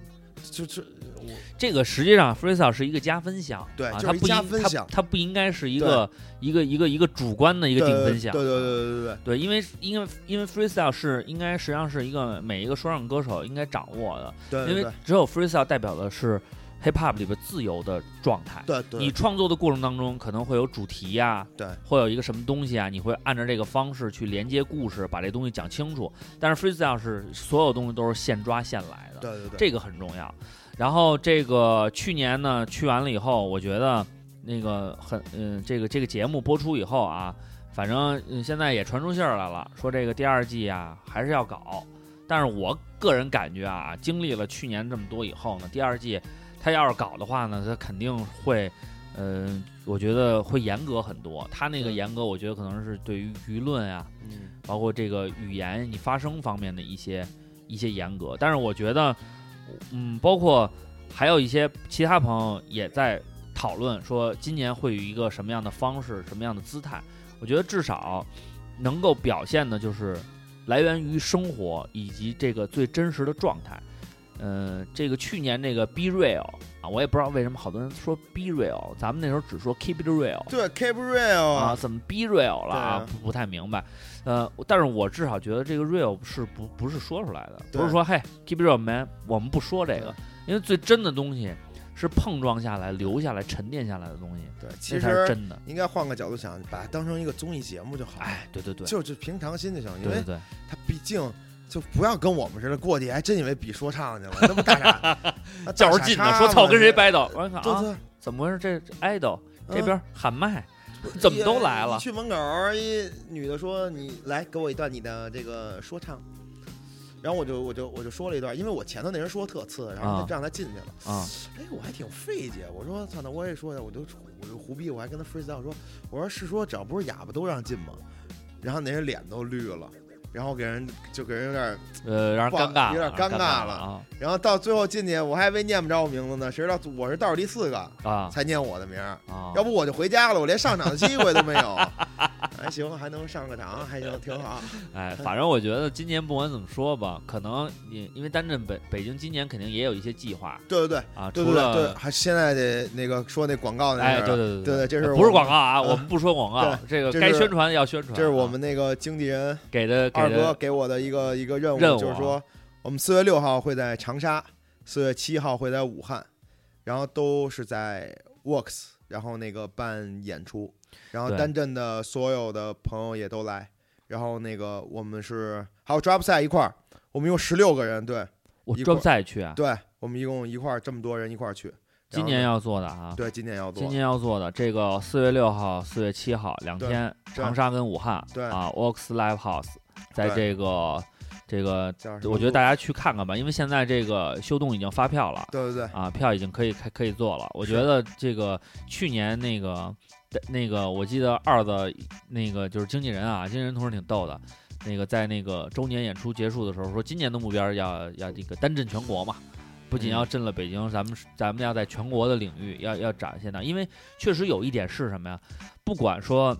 就就我这个实际上 freestyle 是一个加分项，啊，对就是一它不加分项它不应该是一个一个一个一个主观的一个定分项，对对对对对对对，因为因为因为 freestyle 是应该实际上是一个每一个说唱歌手应该掌握的，对，因为只有 freestyle 代表的是 hip hop 里边自由的状态。对对你创作的过程当中可能会有主题呀、对会有一个什么东西啊，你会按照这个方式去连接故事，把这东西讲清楚。但是 freestyle 是所有东西都是现抓现来的，对对对，这个很重要。然后这个去年呢去完了以后，我觉得那个很嗯，这个这个节目播出以后啊，反正、嗯、现在也传出信儿来了，说这个第二季啊还是要搞。但是我个人感觉啊，经历了去年这么多以后呢，第二季他要是搞的话呢，他肯定会，嗯、我觉得会严格很多。他那个严格，我觉得可能是对于舆论啊，嗯包括这个语言你发声方面的一些一些严格。但是我觉得，嗯，包括还有一些其他朋友也在讨论说，今年会有一个什么样的方式、什么样的姿态。我觉得至少能够表现的就是来源于生活以及这个最真实的状态。嗯、这个去年那个 Be Real 啊，我也不知道为什么好多人说 Be Real，咱们那时候只说 Keep It Real。对 Keep Real 啊，怎么 be real 了啊？不不太明白，呃，但是我至少觉得这个 real 是不不是说出来的，不是说嘿 keep it real man，我们不说这个，因为最真的东西是碰撞下来、留下来、沉淀下来的东西，对，那其实真的。应该换个角度想，把它当成一个综艺节目就好了，哎，对对对，就是平常心就行，因为对对对，它毕竟。就不要跟我们似的过去，还真以为比说唱去了，那不 大傻，较着劲呢，说操跟谁这 battle，我一看啊，怎么回事？这这 idol 这嗯边喊麦，怎么都来了去门口，一女的说：“你来给我一段你的这个说唱。”然后我就我就我就说了一段，因为我前头那人说特次，然后啊就让他进去了。啊哎，我还挺费解，我说操，那我也说的，我就我就胡逼，我还跟他 freestyle 说，我说是说只要不是哑巴都让进吗？然后那人脸都绿了，然后给人就给人有点，呃，让人尴尬，有点尴尴尬了然后到最后进去，我还以为念不着我名字呢，谁知道我是倒数第四个啊才念我的名儿。啊！要不我就回家了，我连上场的机会都没有。还行，还能上个场，还行，挺好。哎，反正我觉得今年不管怎么说吧，可能因因为单镇北北京今年肯定也有一些计划对对对，啊，对对对除了对，还现在得那个说那广告那哎，事儿对对对对这是不是我广告啊，嗯我们不说广告，这个这是该宣传的要宣传啊。这是我们那个经纪人给的给二哥给我的一个一个任务，任务啊就是说我们四月六号会在长沙，四月七号会在武汉，然后都是在 Works，然后那个办演出，然后单镇的所有的朋友也都来，然后那个我们是还有 Drop 赛一块儿，我们用十六个人，对。我一 drop 去啊，对，我们一共一块儿这么多人一块儿去。今年要做的啊，对，今年要做。今年要做的这个四月六号、四月七号两天，长沙跟武汉对啊，Ox Live House，在这个这个，我觉得大家去看看吧，因为现在这个修动已经发票了。对对对啊，票已经可以开可以做了。我觉得这个去年那个那个，我记得二的那个就是经纪人啊，经纪人同事挺逗的。那个在那个周年演出结束的时候说，今年的目标要要这个单震全国嘛，不仅嗯要震了北京，咱们咱们要在全国的领域要要展现的。因为确实有一点是什么呀？不管说，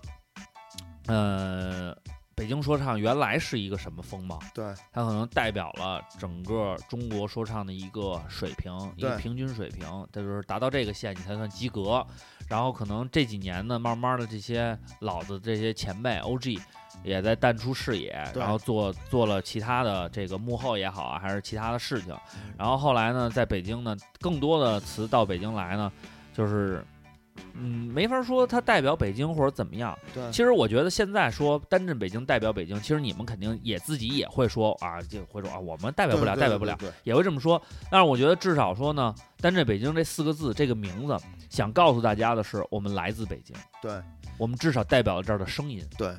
呃，北京说唱原来是一个什么风貌，对它可能代表了整个中国说唱的一个水平，一个平均水平，它就是达到这个线你才算及格。然后可能这几年呢，慢慢的这些老的这些前辈 OG 也在淡出视野，然后做做了其他的这个幕后也好啊，还是其他的事情。嗯然后后来呢，在北京呢，更多的词到北京来呢，就是嗯，没法说它代表北京或者怎么样。对其实我觉得现在说单镇北京代表北京，其实你们肯定也自己也会说啊，就会说啊，我们代表不了，代表不了，也会这么说。但是我觉得至少说呢，单镇北京这四个字这个名字，想告诉大家的是，我们来自北京，对我们至少代表了这儿的声音。对。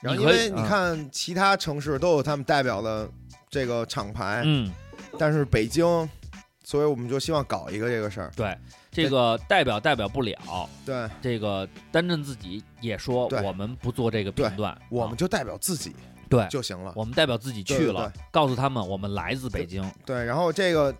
然后因为你看其他城市都有他们代表的这个厂牌，嗯，但是北京，所以我们就希望搞一个这个事儿。对，这个代表代表不了。对，这个单震自己也说，我们不做这个评断，啊我们就代表自己对，就行了。我们代表自己去对了对，告诉他们我们来自北京。对，然后这个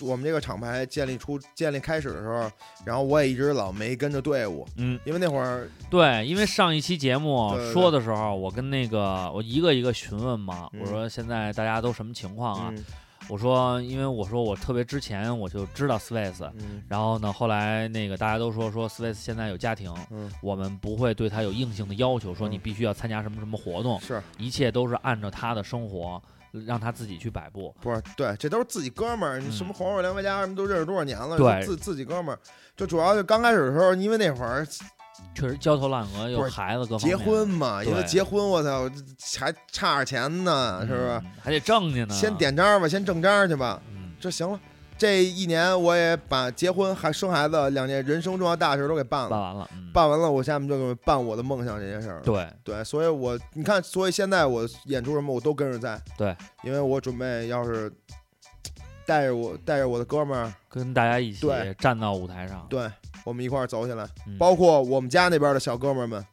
我们这个厂牌建立出建立开始的时候，然后我也一直老没跟着队伍，嗯，因为那会儿对，因为上一期节目说的时候，我跟那个我一个一个询问嘛，嗯我说现在大家都什么情况啊？嗯我说，因为我说我特别之前我就知道 Space，嗯然后呢，后来那个大家都说说 Space 现在有家庭，嗯我们不会对他有硬性的要求，说嗯你必须要参加什么什么活动，是一切都是按照他的生活让他自己去摆布。不是对，这都是自己哥们儿，你什么黄伟、梁白家什么都认识多少年了，嗯对自自己哥们儿，就主要就刚开始的时候，因为那会儿确实焦头烂额，有孩子各方结婚嘛，因为结婚我操还差点钱呢，是不是？嗯还得挣去呢。先点章吧，先挣章去吧，嗯，这行了。这一年我也把结婚还生孩子两件人生重要大事都给办了，办完了，嗯，办完了，我下面就办我的梦想这件事。对对，所以我你看，所以现在我演出什么我都跟着在。对，因为我准备要是带着我带着我的哥们儿，跟大家一起对站到舞台上，对我们一块儿走起来，嗯包括我们家那边的小哥们儿们，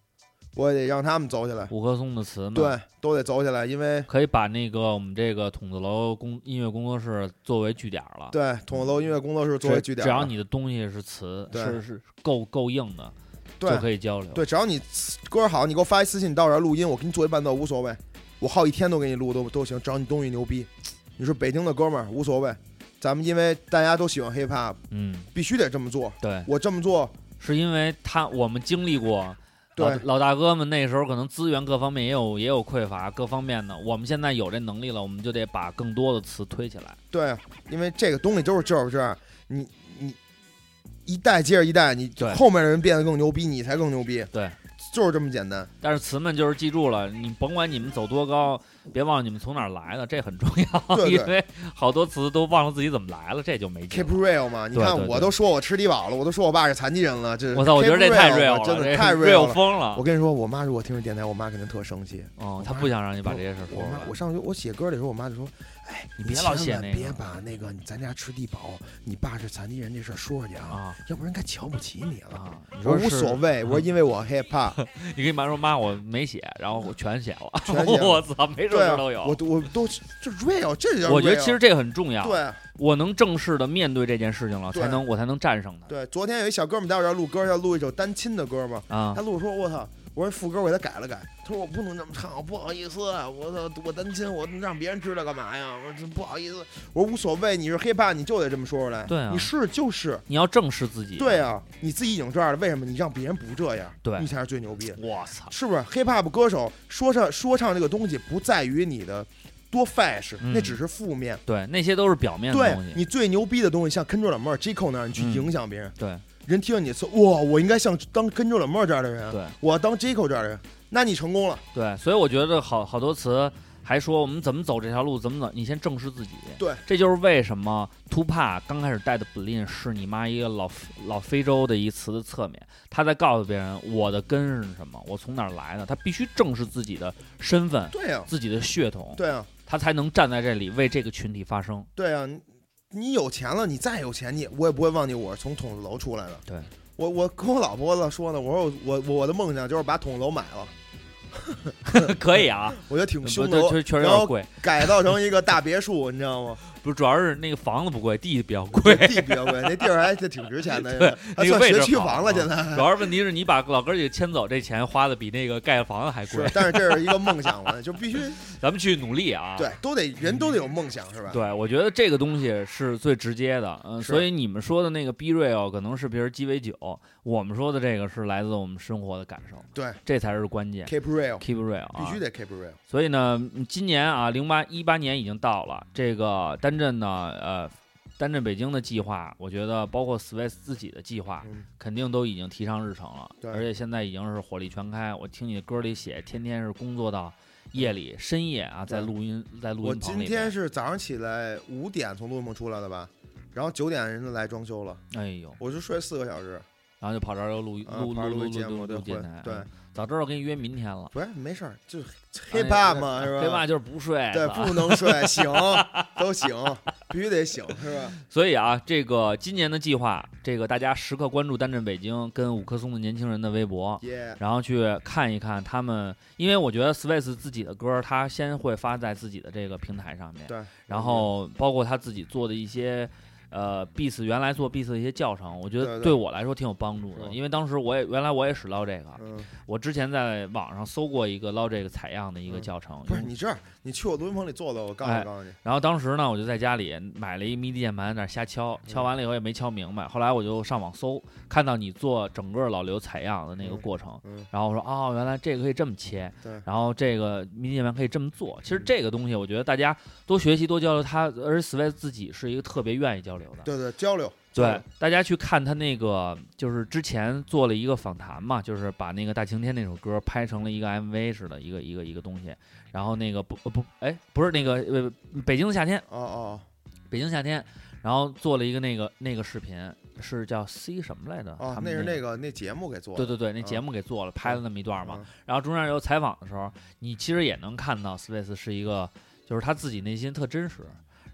我也得让他们走起来。五棵松的词嘛，对，都得走起来，因为可以把那个我们这个筒子楼工音乐工作室作为据点了。对筒子楼音乐工作室作为据点了，只要你的东西是词，对是是够够硬的，对就可以交流。对，只要你歌好，你给我发一私信，你到这儿录音，我给你做一伴奏无所谓，我耗一天都给你录都都行，只要你东西牛逼。你是北京的哥们儿无所谓，咱们因为大家都喜欢 hiphop，嗯，必须得这么做。对，我这么做，是因为他我们经历过。老对老大哥们那时候可能资源各方面也有也有匮乏，各方面的。我们现在有这能力了，我们就得把更多的词推起来。对，因为这个东西都是就是这样，你你一代接着一代，你对后面的人变得更牛逼，你才更牛逼，对，就是这么简单。但是词们就是记住了，你甭管你们走多高，别忘了你们从哪儿来的，这很重要。对对因为好多词都忘了自己怎么来了，这就没劲 Keep。real 嘛，你看我都说我吃低保了，我都说我爸是残疾人了，这我操，我觉得这太 real 真的太 real 了。疯了我。跟你说，我妈如果听着电台，我妈肯定特生气。哦，我妈他不想让你把这些事儿说我。上学我写歌的时候，我妈就说：“哎，你别老写那个别把那个咱家吃低保，你爸是残疾人这事儿说出去啊，啊要不然该瞧不起你了。我无所谓，我说 因为我 hip hop，你跟你妈说妈，我没写，然后我全写了。全写了 我操，每首对啊歌都有。我我都这 real，这叫我觉得其实这个很重要。对我能正式的面对这件事情了，才能我才能战胜它。对。昨天有一小哥们在我这儿录歌，要录一首单亲的歌嘛，啊他，录说，我操，我说副歌我给他改了改，他说我不能这么唱，我不好意思，啊我操，我担心，我让别人知道干嘛呀？我说不好意思，我说无所谓，你是 hiphop，你就得这么说出来，对啊你是就是。你要正视自己。对啊，你自己已经这样了，为什么你让别人不这样？对你才是最牛逼的，我操，是不是？hiphop 歌手说唱说唱这个东西不在于你的多 fashion，、嗯那只是负面。对，那些都是表面的对东西。你最牛逼的东西，像 Kendrick Lamar、J Cole 那样，你去嗯影响别人，对人听了你说哇，我应该像当 Kendrick Lamar 这样的人，对我要当 J Cole 这样的人，那你成功了。对，所以我觉得好好多词还说我们怎么走这条路，怎么走，你先正视自己。对，这就是为什么 Tupac 刚开始带的 Blin 是你妈一个老老非洲的一词的侧面，他在告诉别人我的根是什么，我从哪儿来的，他必须正视自己的身份、对呀、自己的血统，对啊，他才能站在这里为这个群体发声。对啊，你你有钱了，你再有钱，你我也不会忘记我是从筒子楼出来的。对，我我跟我老婆子说呢，我说我我我的梦想就是把筒子楼买了，可以啊，我觉得挺不凶的，确确实有然后点贵，改造成一个大别墅，你知道吗？不是主要是那个房子不贵，地比较贵。地比较贵，那地儿还挺值钱的，对还那个学区位置好房了，啊现在。主要是问题是你把老哥儿几个迁走，这钱花的比那个盖房子还贵是，。但是这是一个梦想嘛，就必须 咱们去努力啊！对，都得人都得有梦想，是吧？对，我觉得这个东西是最直接的，嗯，所以你们说的那个 B real 可能是比如鸡尾酒，我们说的这个是来自我们生活的感受，对这才是关键。，keep real，Keep real，啊、必须得 keep real。所以呢，嗯今年啊，零八一八年已经到了，这个单镇呢，呃，单镇北京的计划，我觉得包括 Swiss 自己的计划，嗯肯定都已经提上日程了，对而且现在已经是火力全开。我听你的歌里写，天天是工作到夜里深夜啊，在对录音在录我音棚里边。今天是早上起来五点从录音棚出来的吧，然后九点人家来装修了，哎呦，我就睡四个小时。然后就跑这儿又录录录录录录节目录录电台。对嗯，早知道给你约明天了。不是没事儿，就是哎 hip hop 嘛，是吧？对吧？就是不睡，对，不能睡，醒都醒，必须得醒，是吧？所以啊，这个今年的计划，这个大家时刻关注单镇北京跟五棵松的年轻人的微博，耶，然后去看一看他们，因为我觉得 Swiss 自己的歌，他先会发在自己的这个平台上面，对，然后包括他自己做的一些。呃，Beats 原来做 Beats 的一些教程，我觉得对我来说挺有帮助的，是因为当时我也原来我也使捞这个，嗯，我之前在网上搜过一个捞这个采样的一个嗯教程，不是你这样，你去我录音棚里坐坐，我告诉哎你，告诉你，然后当时呢，我就在家里买了一 MIDI 键盘，在那儿瞎敲，敲完了以后也没敲明白。后来我就上网搜，看到你做整个老刘采样的那个过程，嗯，然后我说哦，原来这个可以这么切，然后这个 MIDI 键盘可以这么做。其实这个东西，我觉得大家多学习多交流，他而 Swiss 自己是一个特别愿意交流的。对对，交流，对，大家去看他那个，就是之前做了一个访谈嘛，就是把那个《大晴天》那首歌拍成了一个 MV 似的，一个一个一个东西。然后那个不不，哎，不是那个呃，北京的夏天，哦哦北京夏天，然后做了一个那个那个视频，是叫 C 什么来着？哦，他们那那是那个那节目给做的，对对对，那嗯节目给做了，拍了那么一段嘛。嗯然后中间有采访的时候，你其实也能看到 Space 是一个，就是他自己内心特真实，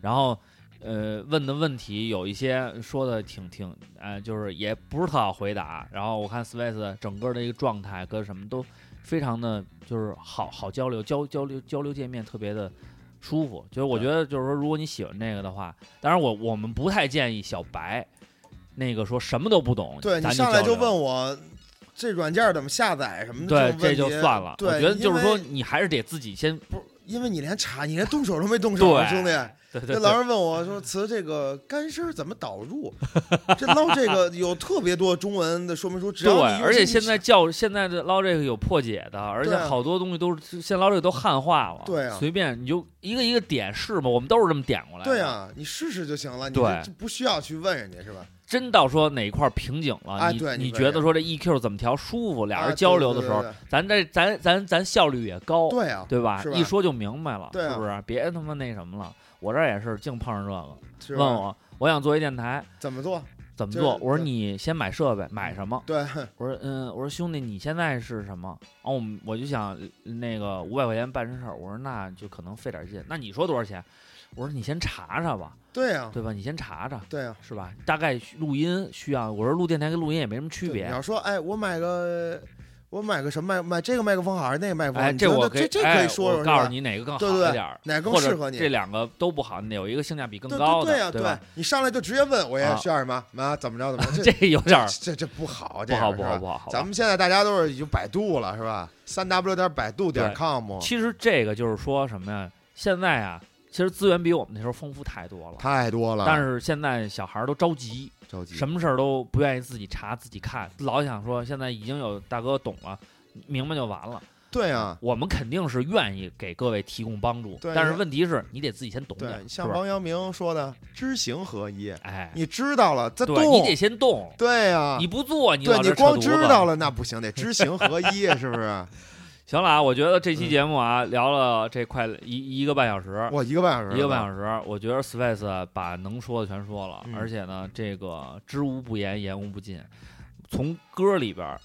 然后。呃，问的问题有一些说的挺挺，呃，就是也不是特好回答。然后我看 Space 整个的一个状态跟什么都非常的，就是好好交流，交交流交流界面特别的舒服。就是我觉得，就是说，如果你喜欢这个的话，当然我我们不太建议小白那个说什么都不懂，对你上来就问我这软件怎么下载什么的，对，这这就算了。我觉得就是说，你还是得自己先不，因为你连查，你连动手都没动手啊，兄弟。对对对这老师问我说：“词这个干声怎么导入？这捞这个 有特别多中文的说明书，只对要你，用而且现在教现在的捞这个有破解的，而且对啊好多东西都是现在捞这个都汉化了。对啊随便你就一个一个点试嘛，我们都是这么点过来的。对啊，你试试就行了，你对这不需要去问人家是吧？真到说哪块瓶颈了，哎你对你觉得说这 EQ 怎么调舒服，俩啊人交流的时候，咱这咱咱咱效率也高，对啊，对吧？是吧一说就明白了，对啊是不是？别他妈那什么了，我这儿也是净碰上这个，问我我想做一电台怎么做？怎么做，我说你先买设备，买什么？对，我说嗯，我说兄弟，你现在是什么？哦我我就想那个五百块钱办这事儿，我说那就可能费点劲。那你说多少钱？我说你先查查吧，对呀，对吧？你先查查，对呀。是吧？大概录音需要，我说录电台跟录音也没什么区别你。要说，哎，我买个，我买个什么麦，买这个麦克风好还是那个麦克风？哎，你觉得我这这可哎以说说，我告诉你哪个更好点儿，哪更适合你这两个都不好，你得有一个性价比更对高的，对呀，对吧？你上来就直接问我也啊需要什么啊？怎么着怎么着？这有点儿这这不好，不好，不好，不好。咱们现在大家都是已经百度了，是吧？三 w 点百度点对 com，其实这个就是说什么呀？现在啊，其实资源比我们那时候丰富太多了。太多了。但是现在小孩儿都着急，着急什么事儿都不愿意自己查自己看，老想说现在已经有大哥懂了，明白就完了。对啊，我们肯定是愿意给各位提供帮助，对但是问题是你得自己先懂点，对，像？王阳明说的“知行合一哎”，，你知道了再动，对你得先动，对呀，你不做你对你光知道了那不行，得知行合一，是不是？行了啊，我觉得这期嗯节目啊，聊了这快一一个半小时，哇，一个半小时，一个半小时，我觉得 Space 把能说的全说了，嗯而且呢，这个知无不言，言无不尽。从歌里边儿，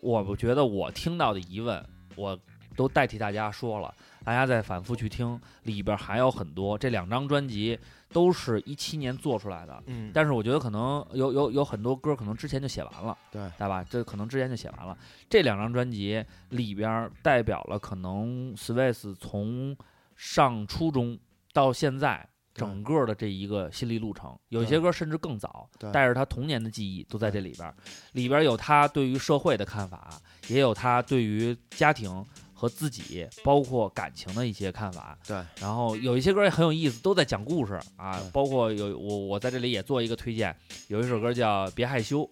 我我觉得我听到的疑问，我都代替大家说了，大家再反复去听，里边儿还有很多。这两张专辑都是一七年做出来的，嗯，但是我觉得可能有有有很多歌可能之前就写完了，对对吧？这可能之前就写完了。这两张专辑里边儿代表了可能 Swiss 从上初中到现在整个的这一个心理路程，有些歌甚至更早，带着他童年的记忆都在这里边儿。里边儿有他对于社会的看法，也有他对于家庭。和自己，包括感情的一些看法，对，然后有一些歌也很有意思，都在讲故事啊，包括有我我在这里也做一个推荐，有一首歌叫《别害羞》，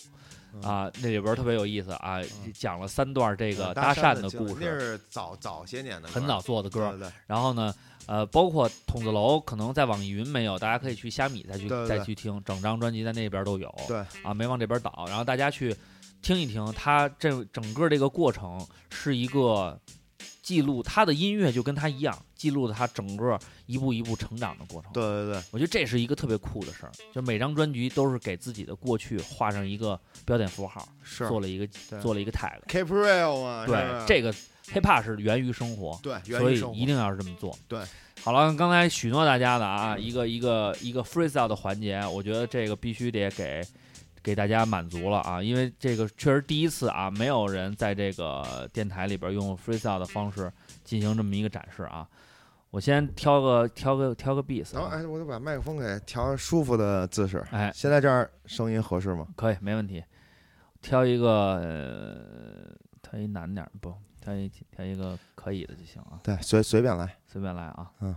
啊，那里边儿特别有意思啊，讲了三段这个搭讪讪的故事，那是早早些年的，很早做的歌儿。对对然后呢，呃，包括筒子楼，可能在网易云没有，大家可以去虾米再去再去听，整张专辑在那边都有。对啊，没往这边倒，然后大家去听一听，它这整个这个过程是一个记录，他的音乐就跟他一样，记录了他整个一步一步成长的过程。对对对，我觉得这是一个特别酷的事儿，就每张专辑都是给自己的过去画上一个标点符号，是做了一个做了一个 tag。Keep Real 嘛，对，这个 hiphop 是源于生活，对，源所以一定要是这么做。对，好了，刚才许诺大家的啊，一个一个一个 freestyle 的环节，我觉得这个必须得给给大家满足了啊，因为这个确实第一次啊，没有人在这个电台里边用 freestyle 的方式进行这么一个展示啊。我先挑个挑个挑个 beat，、啊、然后哎，我得把麦克风给调舒服的姿势。哎，现在这样声音合适吗？可以没问题。挑一个，呃，挑一难点儿不，挑一挑一个可以的就行啊，对，随随便来。随便来啊。嗯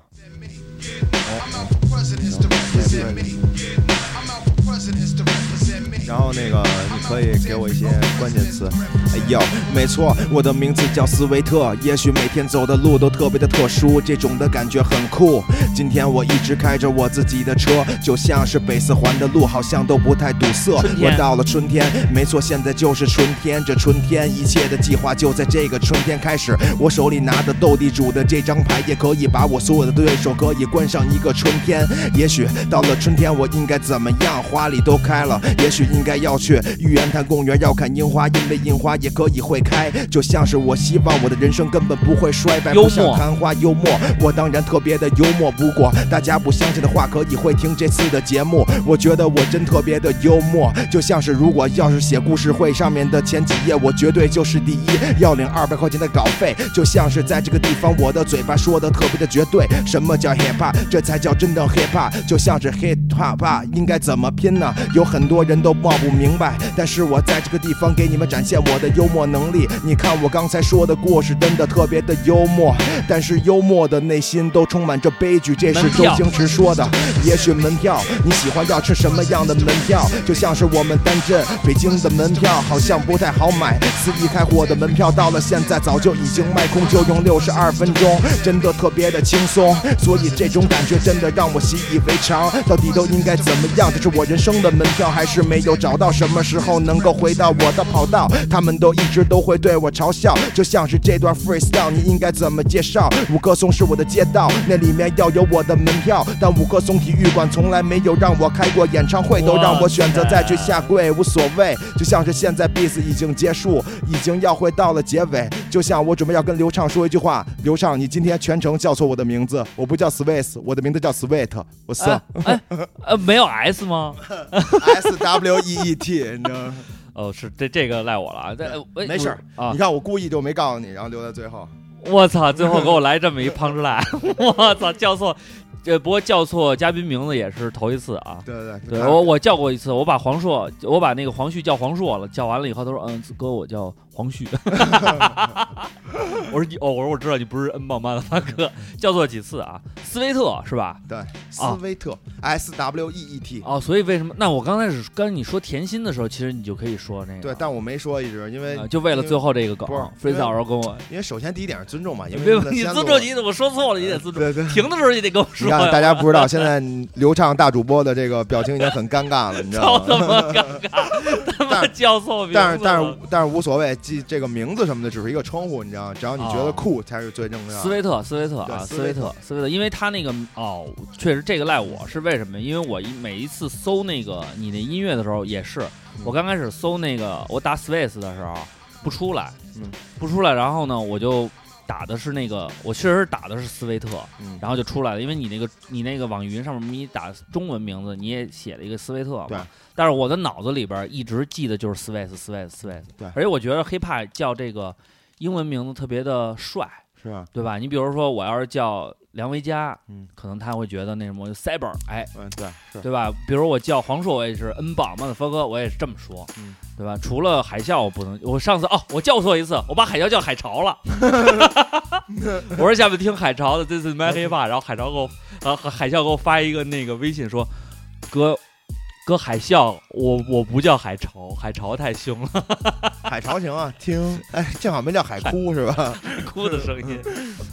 然后那个你可以给我一些关键词。哎呦，没错，我的名字叫斯维特。也许每天走的路都特别的特殊，这种的感觉很酷。今天我一直开着我自己的车，就像是北四环的路好像都不太堵塞。我到了春天，没错，现在就是春天。这春天，一切的计划就在这个春天开始。我手里拿的斗地主的这张牌，也可可以把我所有的对手可以关上一个春天。也许到了春天，我应该怎么样？花里都开了，也许应该要去玉渊潭公园要看樱花，因为樱花也可以会开。就像是我希望我的人生根本不会衰败，不像昙花幽默。我当然特别的幽默，不过大家不相信的话，可以会听这次的节目。我觉得我真特别的幽默，就像是如果要是写故事会上面的前几页，我绝对就是第一，要领二百块钱的稿费。就像是在这个地方，我的嘴巴说的特别的绝对。什么叫 hip hop？这才叫真的 hip hop。就像是 hip hop，应该怎么拼呢？有很多人都闹不明白，但是我在这个地方给你们展现我的幽默能力。你看我刚才说的故事，真的特别的幽默，但是幽默的内心都充满着悲剧。这是周星驰说的。也许门票，你喜欢要吃什么样的门票？就像是我们单镇北京的门票，好像不太好买。肆意开火的门票到了现在早就已经卖空，就用六十二分钟，真的特别的轻松。所以这种感觉真的让我习以为常。到底都应该怎么样？这是我人生的门票，还是没有找到？什么时候能够回到我的跑道？他们都一直都会对我嘲笑，就像是这段 freestyle，你应该怎么介绍？五棵松是我的街道，那里面要有我的门票，但五棵松体育馆从来没有让我开过演唱会，都让我选择再去下跪，无所谓。就像是现在 beats 已经结束，已经要回到了结尾，就像我准备要跟刘畅说一句话：刘畅，你今天全程叫错我的名字，我不叫 Swiss，我的名字叫 Sweet，我是哎哎呃，没有 S 吗？S W E E T，你知道吗？哦，是这这个赖我了啊！这哎没事儿啊你！看我故意就没告诉你，然后留在最后。我操！最后给我来这么一胖之赖，我操！叫错，这不过叫错嘉宾名字也是头一次啊。对对对我我叫过一次，我把黄硕，我把那个黄旭叫黄硕了，叫完了以后他说嗯哥我叫黄旭，我说你哦我说我知道你不是 N 棒妈的大哥，叫错几次啊？斯威特是吧？对，斯威特 S W E E T。哦，所以为什么？那我刚开始跟你说甜心的时候，其实你就可以说那个，对，但我没说一直，因为啊就为了最后这个梗不是，飞嫂时候跟我，因为首先第一点是尊重嘛，因为你尊重你怎么说错了，你得尊重，对对。停的时候你得跟我说你看，大家不知道，现在流畅大主播的这个表情已经很尴尬了，你知道 操他吗？妈尴尬，他妈叫错名字但是但是但是无所谓，记这个名字什么的只是一个称呼，你知道吗？只要你觉得酷才是最重要的。斯威特，斯威特啊，斯威特。特，斯威特，因为他那个哦，确实这个赖我是为什么？因为我一每一次搜那个你那音乐的时候，也是我刚开始搜那个我打 Space 的时候不出来，嗯，不出来，然后呢我就打的是那个，我确实打的是斯威特，嗯，然后就出来了，因为你那个你那个网易云上面你打中文名字，你也写了一个斯威特嘛，对。但是我的脑子里边一直记得就是 Space，对。而且我觉得 hiphop 叫这个英文名字特别的帅。是吧？对吧？你比如说，我要是叫梁维嘉，嗯，可能他会觉得那什么 cyber，哎，嗯，对，是，对吧？比如我叫黄硕，我也是 N 榜嘛的峰哥，我也是这么说，嗯，对吧？除了海啸，我不能，我上次哦，我叫错一次，我把海啸叫海潮了，我说下面听海潮的，这次 my hip hop，然后海潮给我，呃，海啸给我发一个那个微信说，哥。搁海啸，我我不叫海潮，海潮太凶了，海潮行啊，听，哎，正好没叫海哭是吧？哭的声音。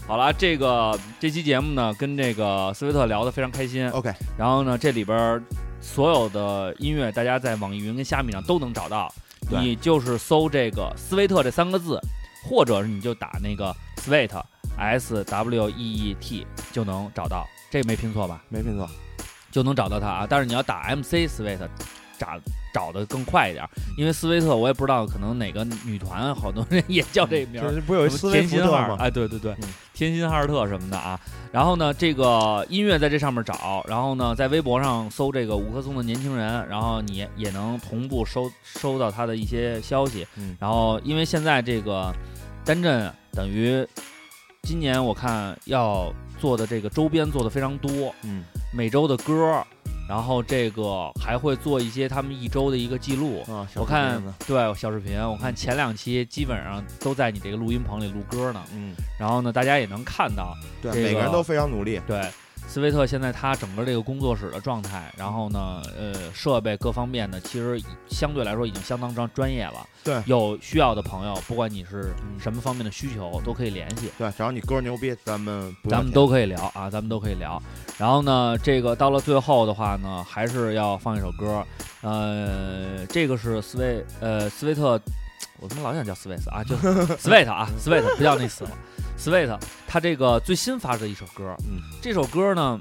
好了，这个这期节目呢，跟这个斯威特聊得非常开心。OK，然后呢，这里边所有的音乐，大家在网易云跟虾米上都能找到。你就是搜这个斯威特这三个字，或者是你就打那个 sweet s w e e t 就能找到，这个没拼错吧？没拼错。就能找到它啊。但是你要打 MC Sweet，找找的更快一点，因为斯威特我也不知道，可能哪个女团好多人也叫这名儿。就是不是有一斯威特吗？哎，对对对，嗯甜心哈尔特什么的啊。然后呢，这个音乐在这上面找，然后呢，在微博上搜这个五棵松的年轻人，然后你也能同步收收到他的一些消息。嗯然后因为现在这个单振等于今年我看要做的这个周边做的非常多，嗯每周的歌，然后这个还会做一些他们一周的一个记录。我看对小视频，我看前两期基本上都在你这个录音棚里录歌呢。嗯，然后呢，大家也能看到，对，这个每个人都非常努力。对斯威特现在他整个这个工作室的状态，然后呢，呃，设备各方面呢，其实相对来说已经相当专专业了。对有需要的朋友，不管你是什么方面的需求，都可以联系。对，只要你歌牛逼，咱们咱们都可以聊啊，咱们都可以聊。然后呢，这个到了最后的话呢，还是要放一首歌，呃，这个是斯威呃斯威特，我他妈老想叫 Sweet 啊，就 Sweet 啊，Sweet 不叫那词了，Sweet，他这个最新发的一首歌，嗯，这首歌呢，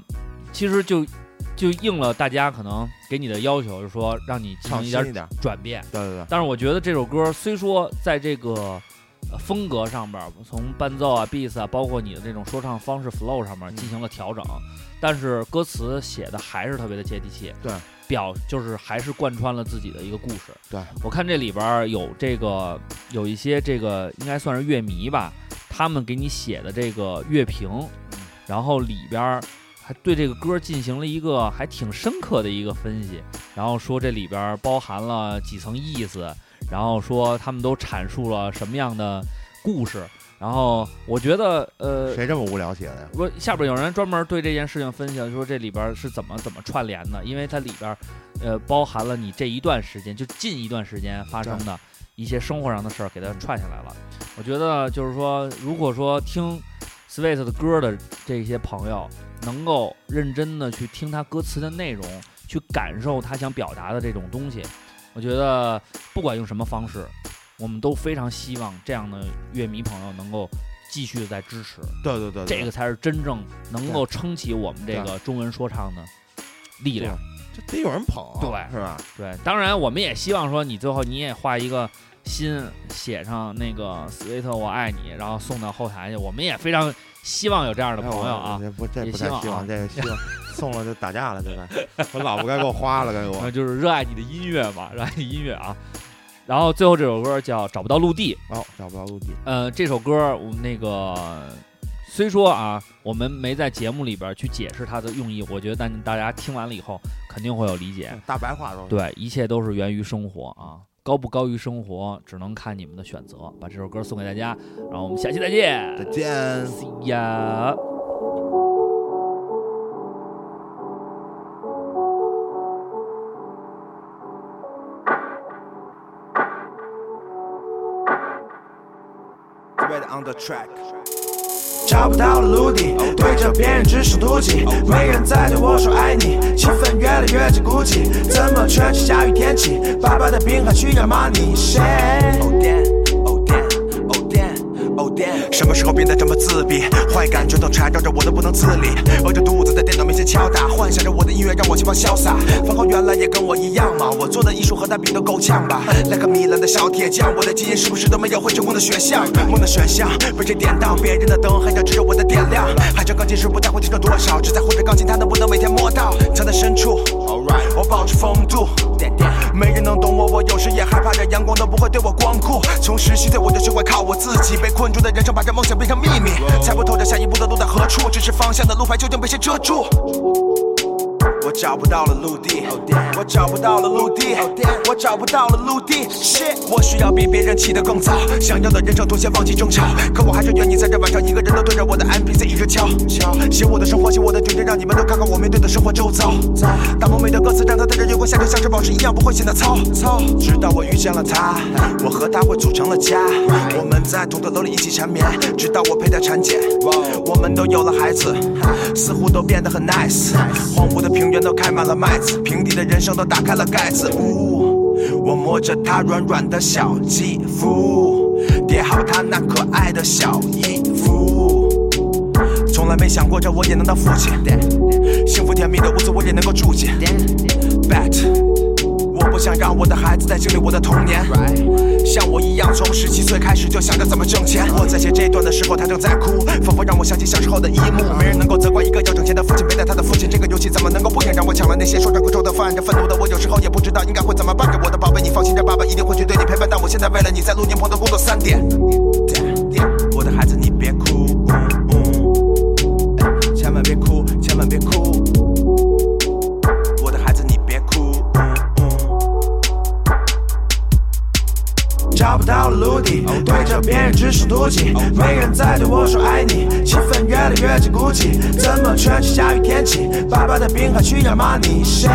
其实就就应了大家可能给你的要求，就是说让你唱一点。转变。对对对，但是我觉得这首歌虽说在这个呃风格上边，从伴奏啊、beats 啊，包括你的这种说唱方式 flow 上面嗯进行了调整，但是歌词写的还是特别的接地气。对，表就是还是贯穿了自己的一个故事。对我看这里边儿有这个有一些这个应该算是乐迷吧，他们给你写的这个乐评，然后里边儿还对这个歌进行了一个还挺深刻的一个分析，然后说这里边儿包含了几层意思，然后说他们都阐述了什么样的故事，然后我觉得呃。谁这么无聊写的呀？我下边有人专门对这件事情分析了，说这里边是怎么怎么串联的，因为它里边，呃，包含了你这一段时间，就近一段时间发生的一些生活上的事儿，给它串下来了。我觉得就是说，如果说听 Sweet 的歌的这些朋友，能够认真的去听他歌词的内容，去感受他想表达的这种东西，我觉得不管用什么方式，我们都非常希望这样的乐迷朋友能够继续的在支持。对对对，对这个才是真正能够撑起我们这个中文说唱的力量。这得有人捧，对是吧？对，当然我们也希望说你最后你也画一个心，写上那个 “sweet 我爱你”，然后送到后台去。我们也非常希望有这样的哎朋友啊也希望啊不太希望，这个希望 送了就打架了，对吧我老婆该给我花了，该给我 那就是热爱你的音乐嘛，热爱你音乐啊。然后最后这首歌叫《找不到陆地》，哦，找不到陆地，呃，这首歌我们那个虽说啊，我们没在节目里边去解释它的用意，我觉得但大家听完了以后肯定会有理解。大白话都。对，一切都是源于生活啊，高不高于生活，只能看你们的选择。把这首歌送给大家，然后我们下期再见再见。，See ya。The track。找不到了陆地，对着别人指手妒忌，没人再对我说爱你，气氛越来越近孤寂。怎么全是下雨天气？爸爸的病还需要 money，谁？什么时候变得这么自闭？坏感觉都缠绕着我，都不能自理。饿着肚子在电脑面前敲打，幻想着我的音乐让我前方潇洒。饭后原来也跟我一样嘛，我做的艺术和他比都够呛吧？来个米兰的小铁匠，我的基因是不是都没有会成功的选项？梦的选项被谁点到？别人的灯还要只有我的点亮。海上钢琴师不在乎听到多少，只在乎这钢琴它能不能每天摸到。藏在深处，Alright，我保持风度。没人能懂我，我有时也害怕这阳光都不会对我光顾。从十七岁我就学会靠我自己，被困住的人生把这梦想变成秘密，猜不透这下一步的路在何处，只是方向的路牌究竟被谁遮住？我找不到了陆地，我找不到了陆地，我找不到了陆地。shit，我需要比别人起得更早，想要的人生图先忘记争吵，可我还是愿意在这晚上一个人都对着我的 MPC 一直敲。敲，写我的生活，写我的决定，让你们都看看我面对的生活周遭。大梦美的歌词，让它在这月光下就像是宝石一样，不会显得糙。糙。直到我遇见了她，我和她会组成了家，我们在同个楼里一起缠绵，直到我陪她产检，我们都有了孩子，似乎都变得很 nice，荒芜的平原都开满了麦子，平地的人生都打开了盖子。呜，我摸着她软软的小肌肤，叠好她那可爱的小衣服。从来没想过这我也能当父亲，幸福甜蜜的屋子我也能够住进。Bet，我不想让我的孩子再经历我的童年，像我一样从十七岁开始就想着怎么挣钱。我在写这段的时候，他正在哭，仿佛让我想起小时候的一幕。没人能够责怪一个要挣钱的父亲背带他的父亲。这个游戏怎么能够不应让我抢了那些说着苦咒的饭？这愤怒的我有时候也不知道应该会怎么办。着我的宝贝，你放心，这爸爸一定会去对你陪伴。但我现在为了你在录音棚的工作三点。我的孩子，到了陆地，对着别人指手图气，没人再对我说爱你，气氛越来越近孤寂，怎么全是下雨天气？爸爸的病还需要 money，谁？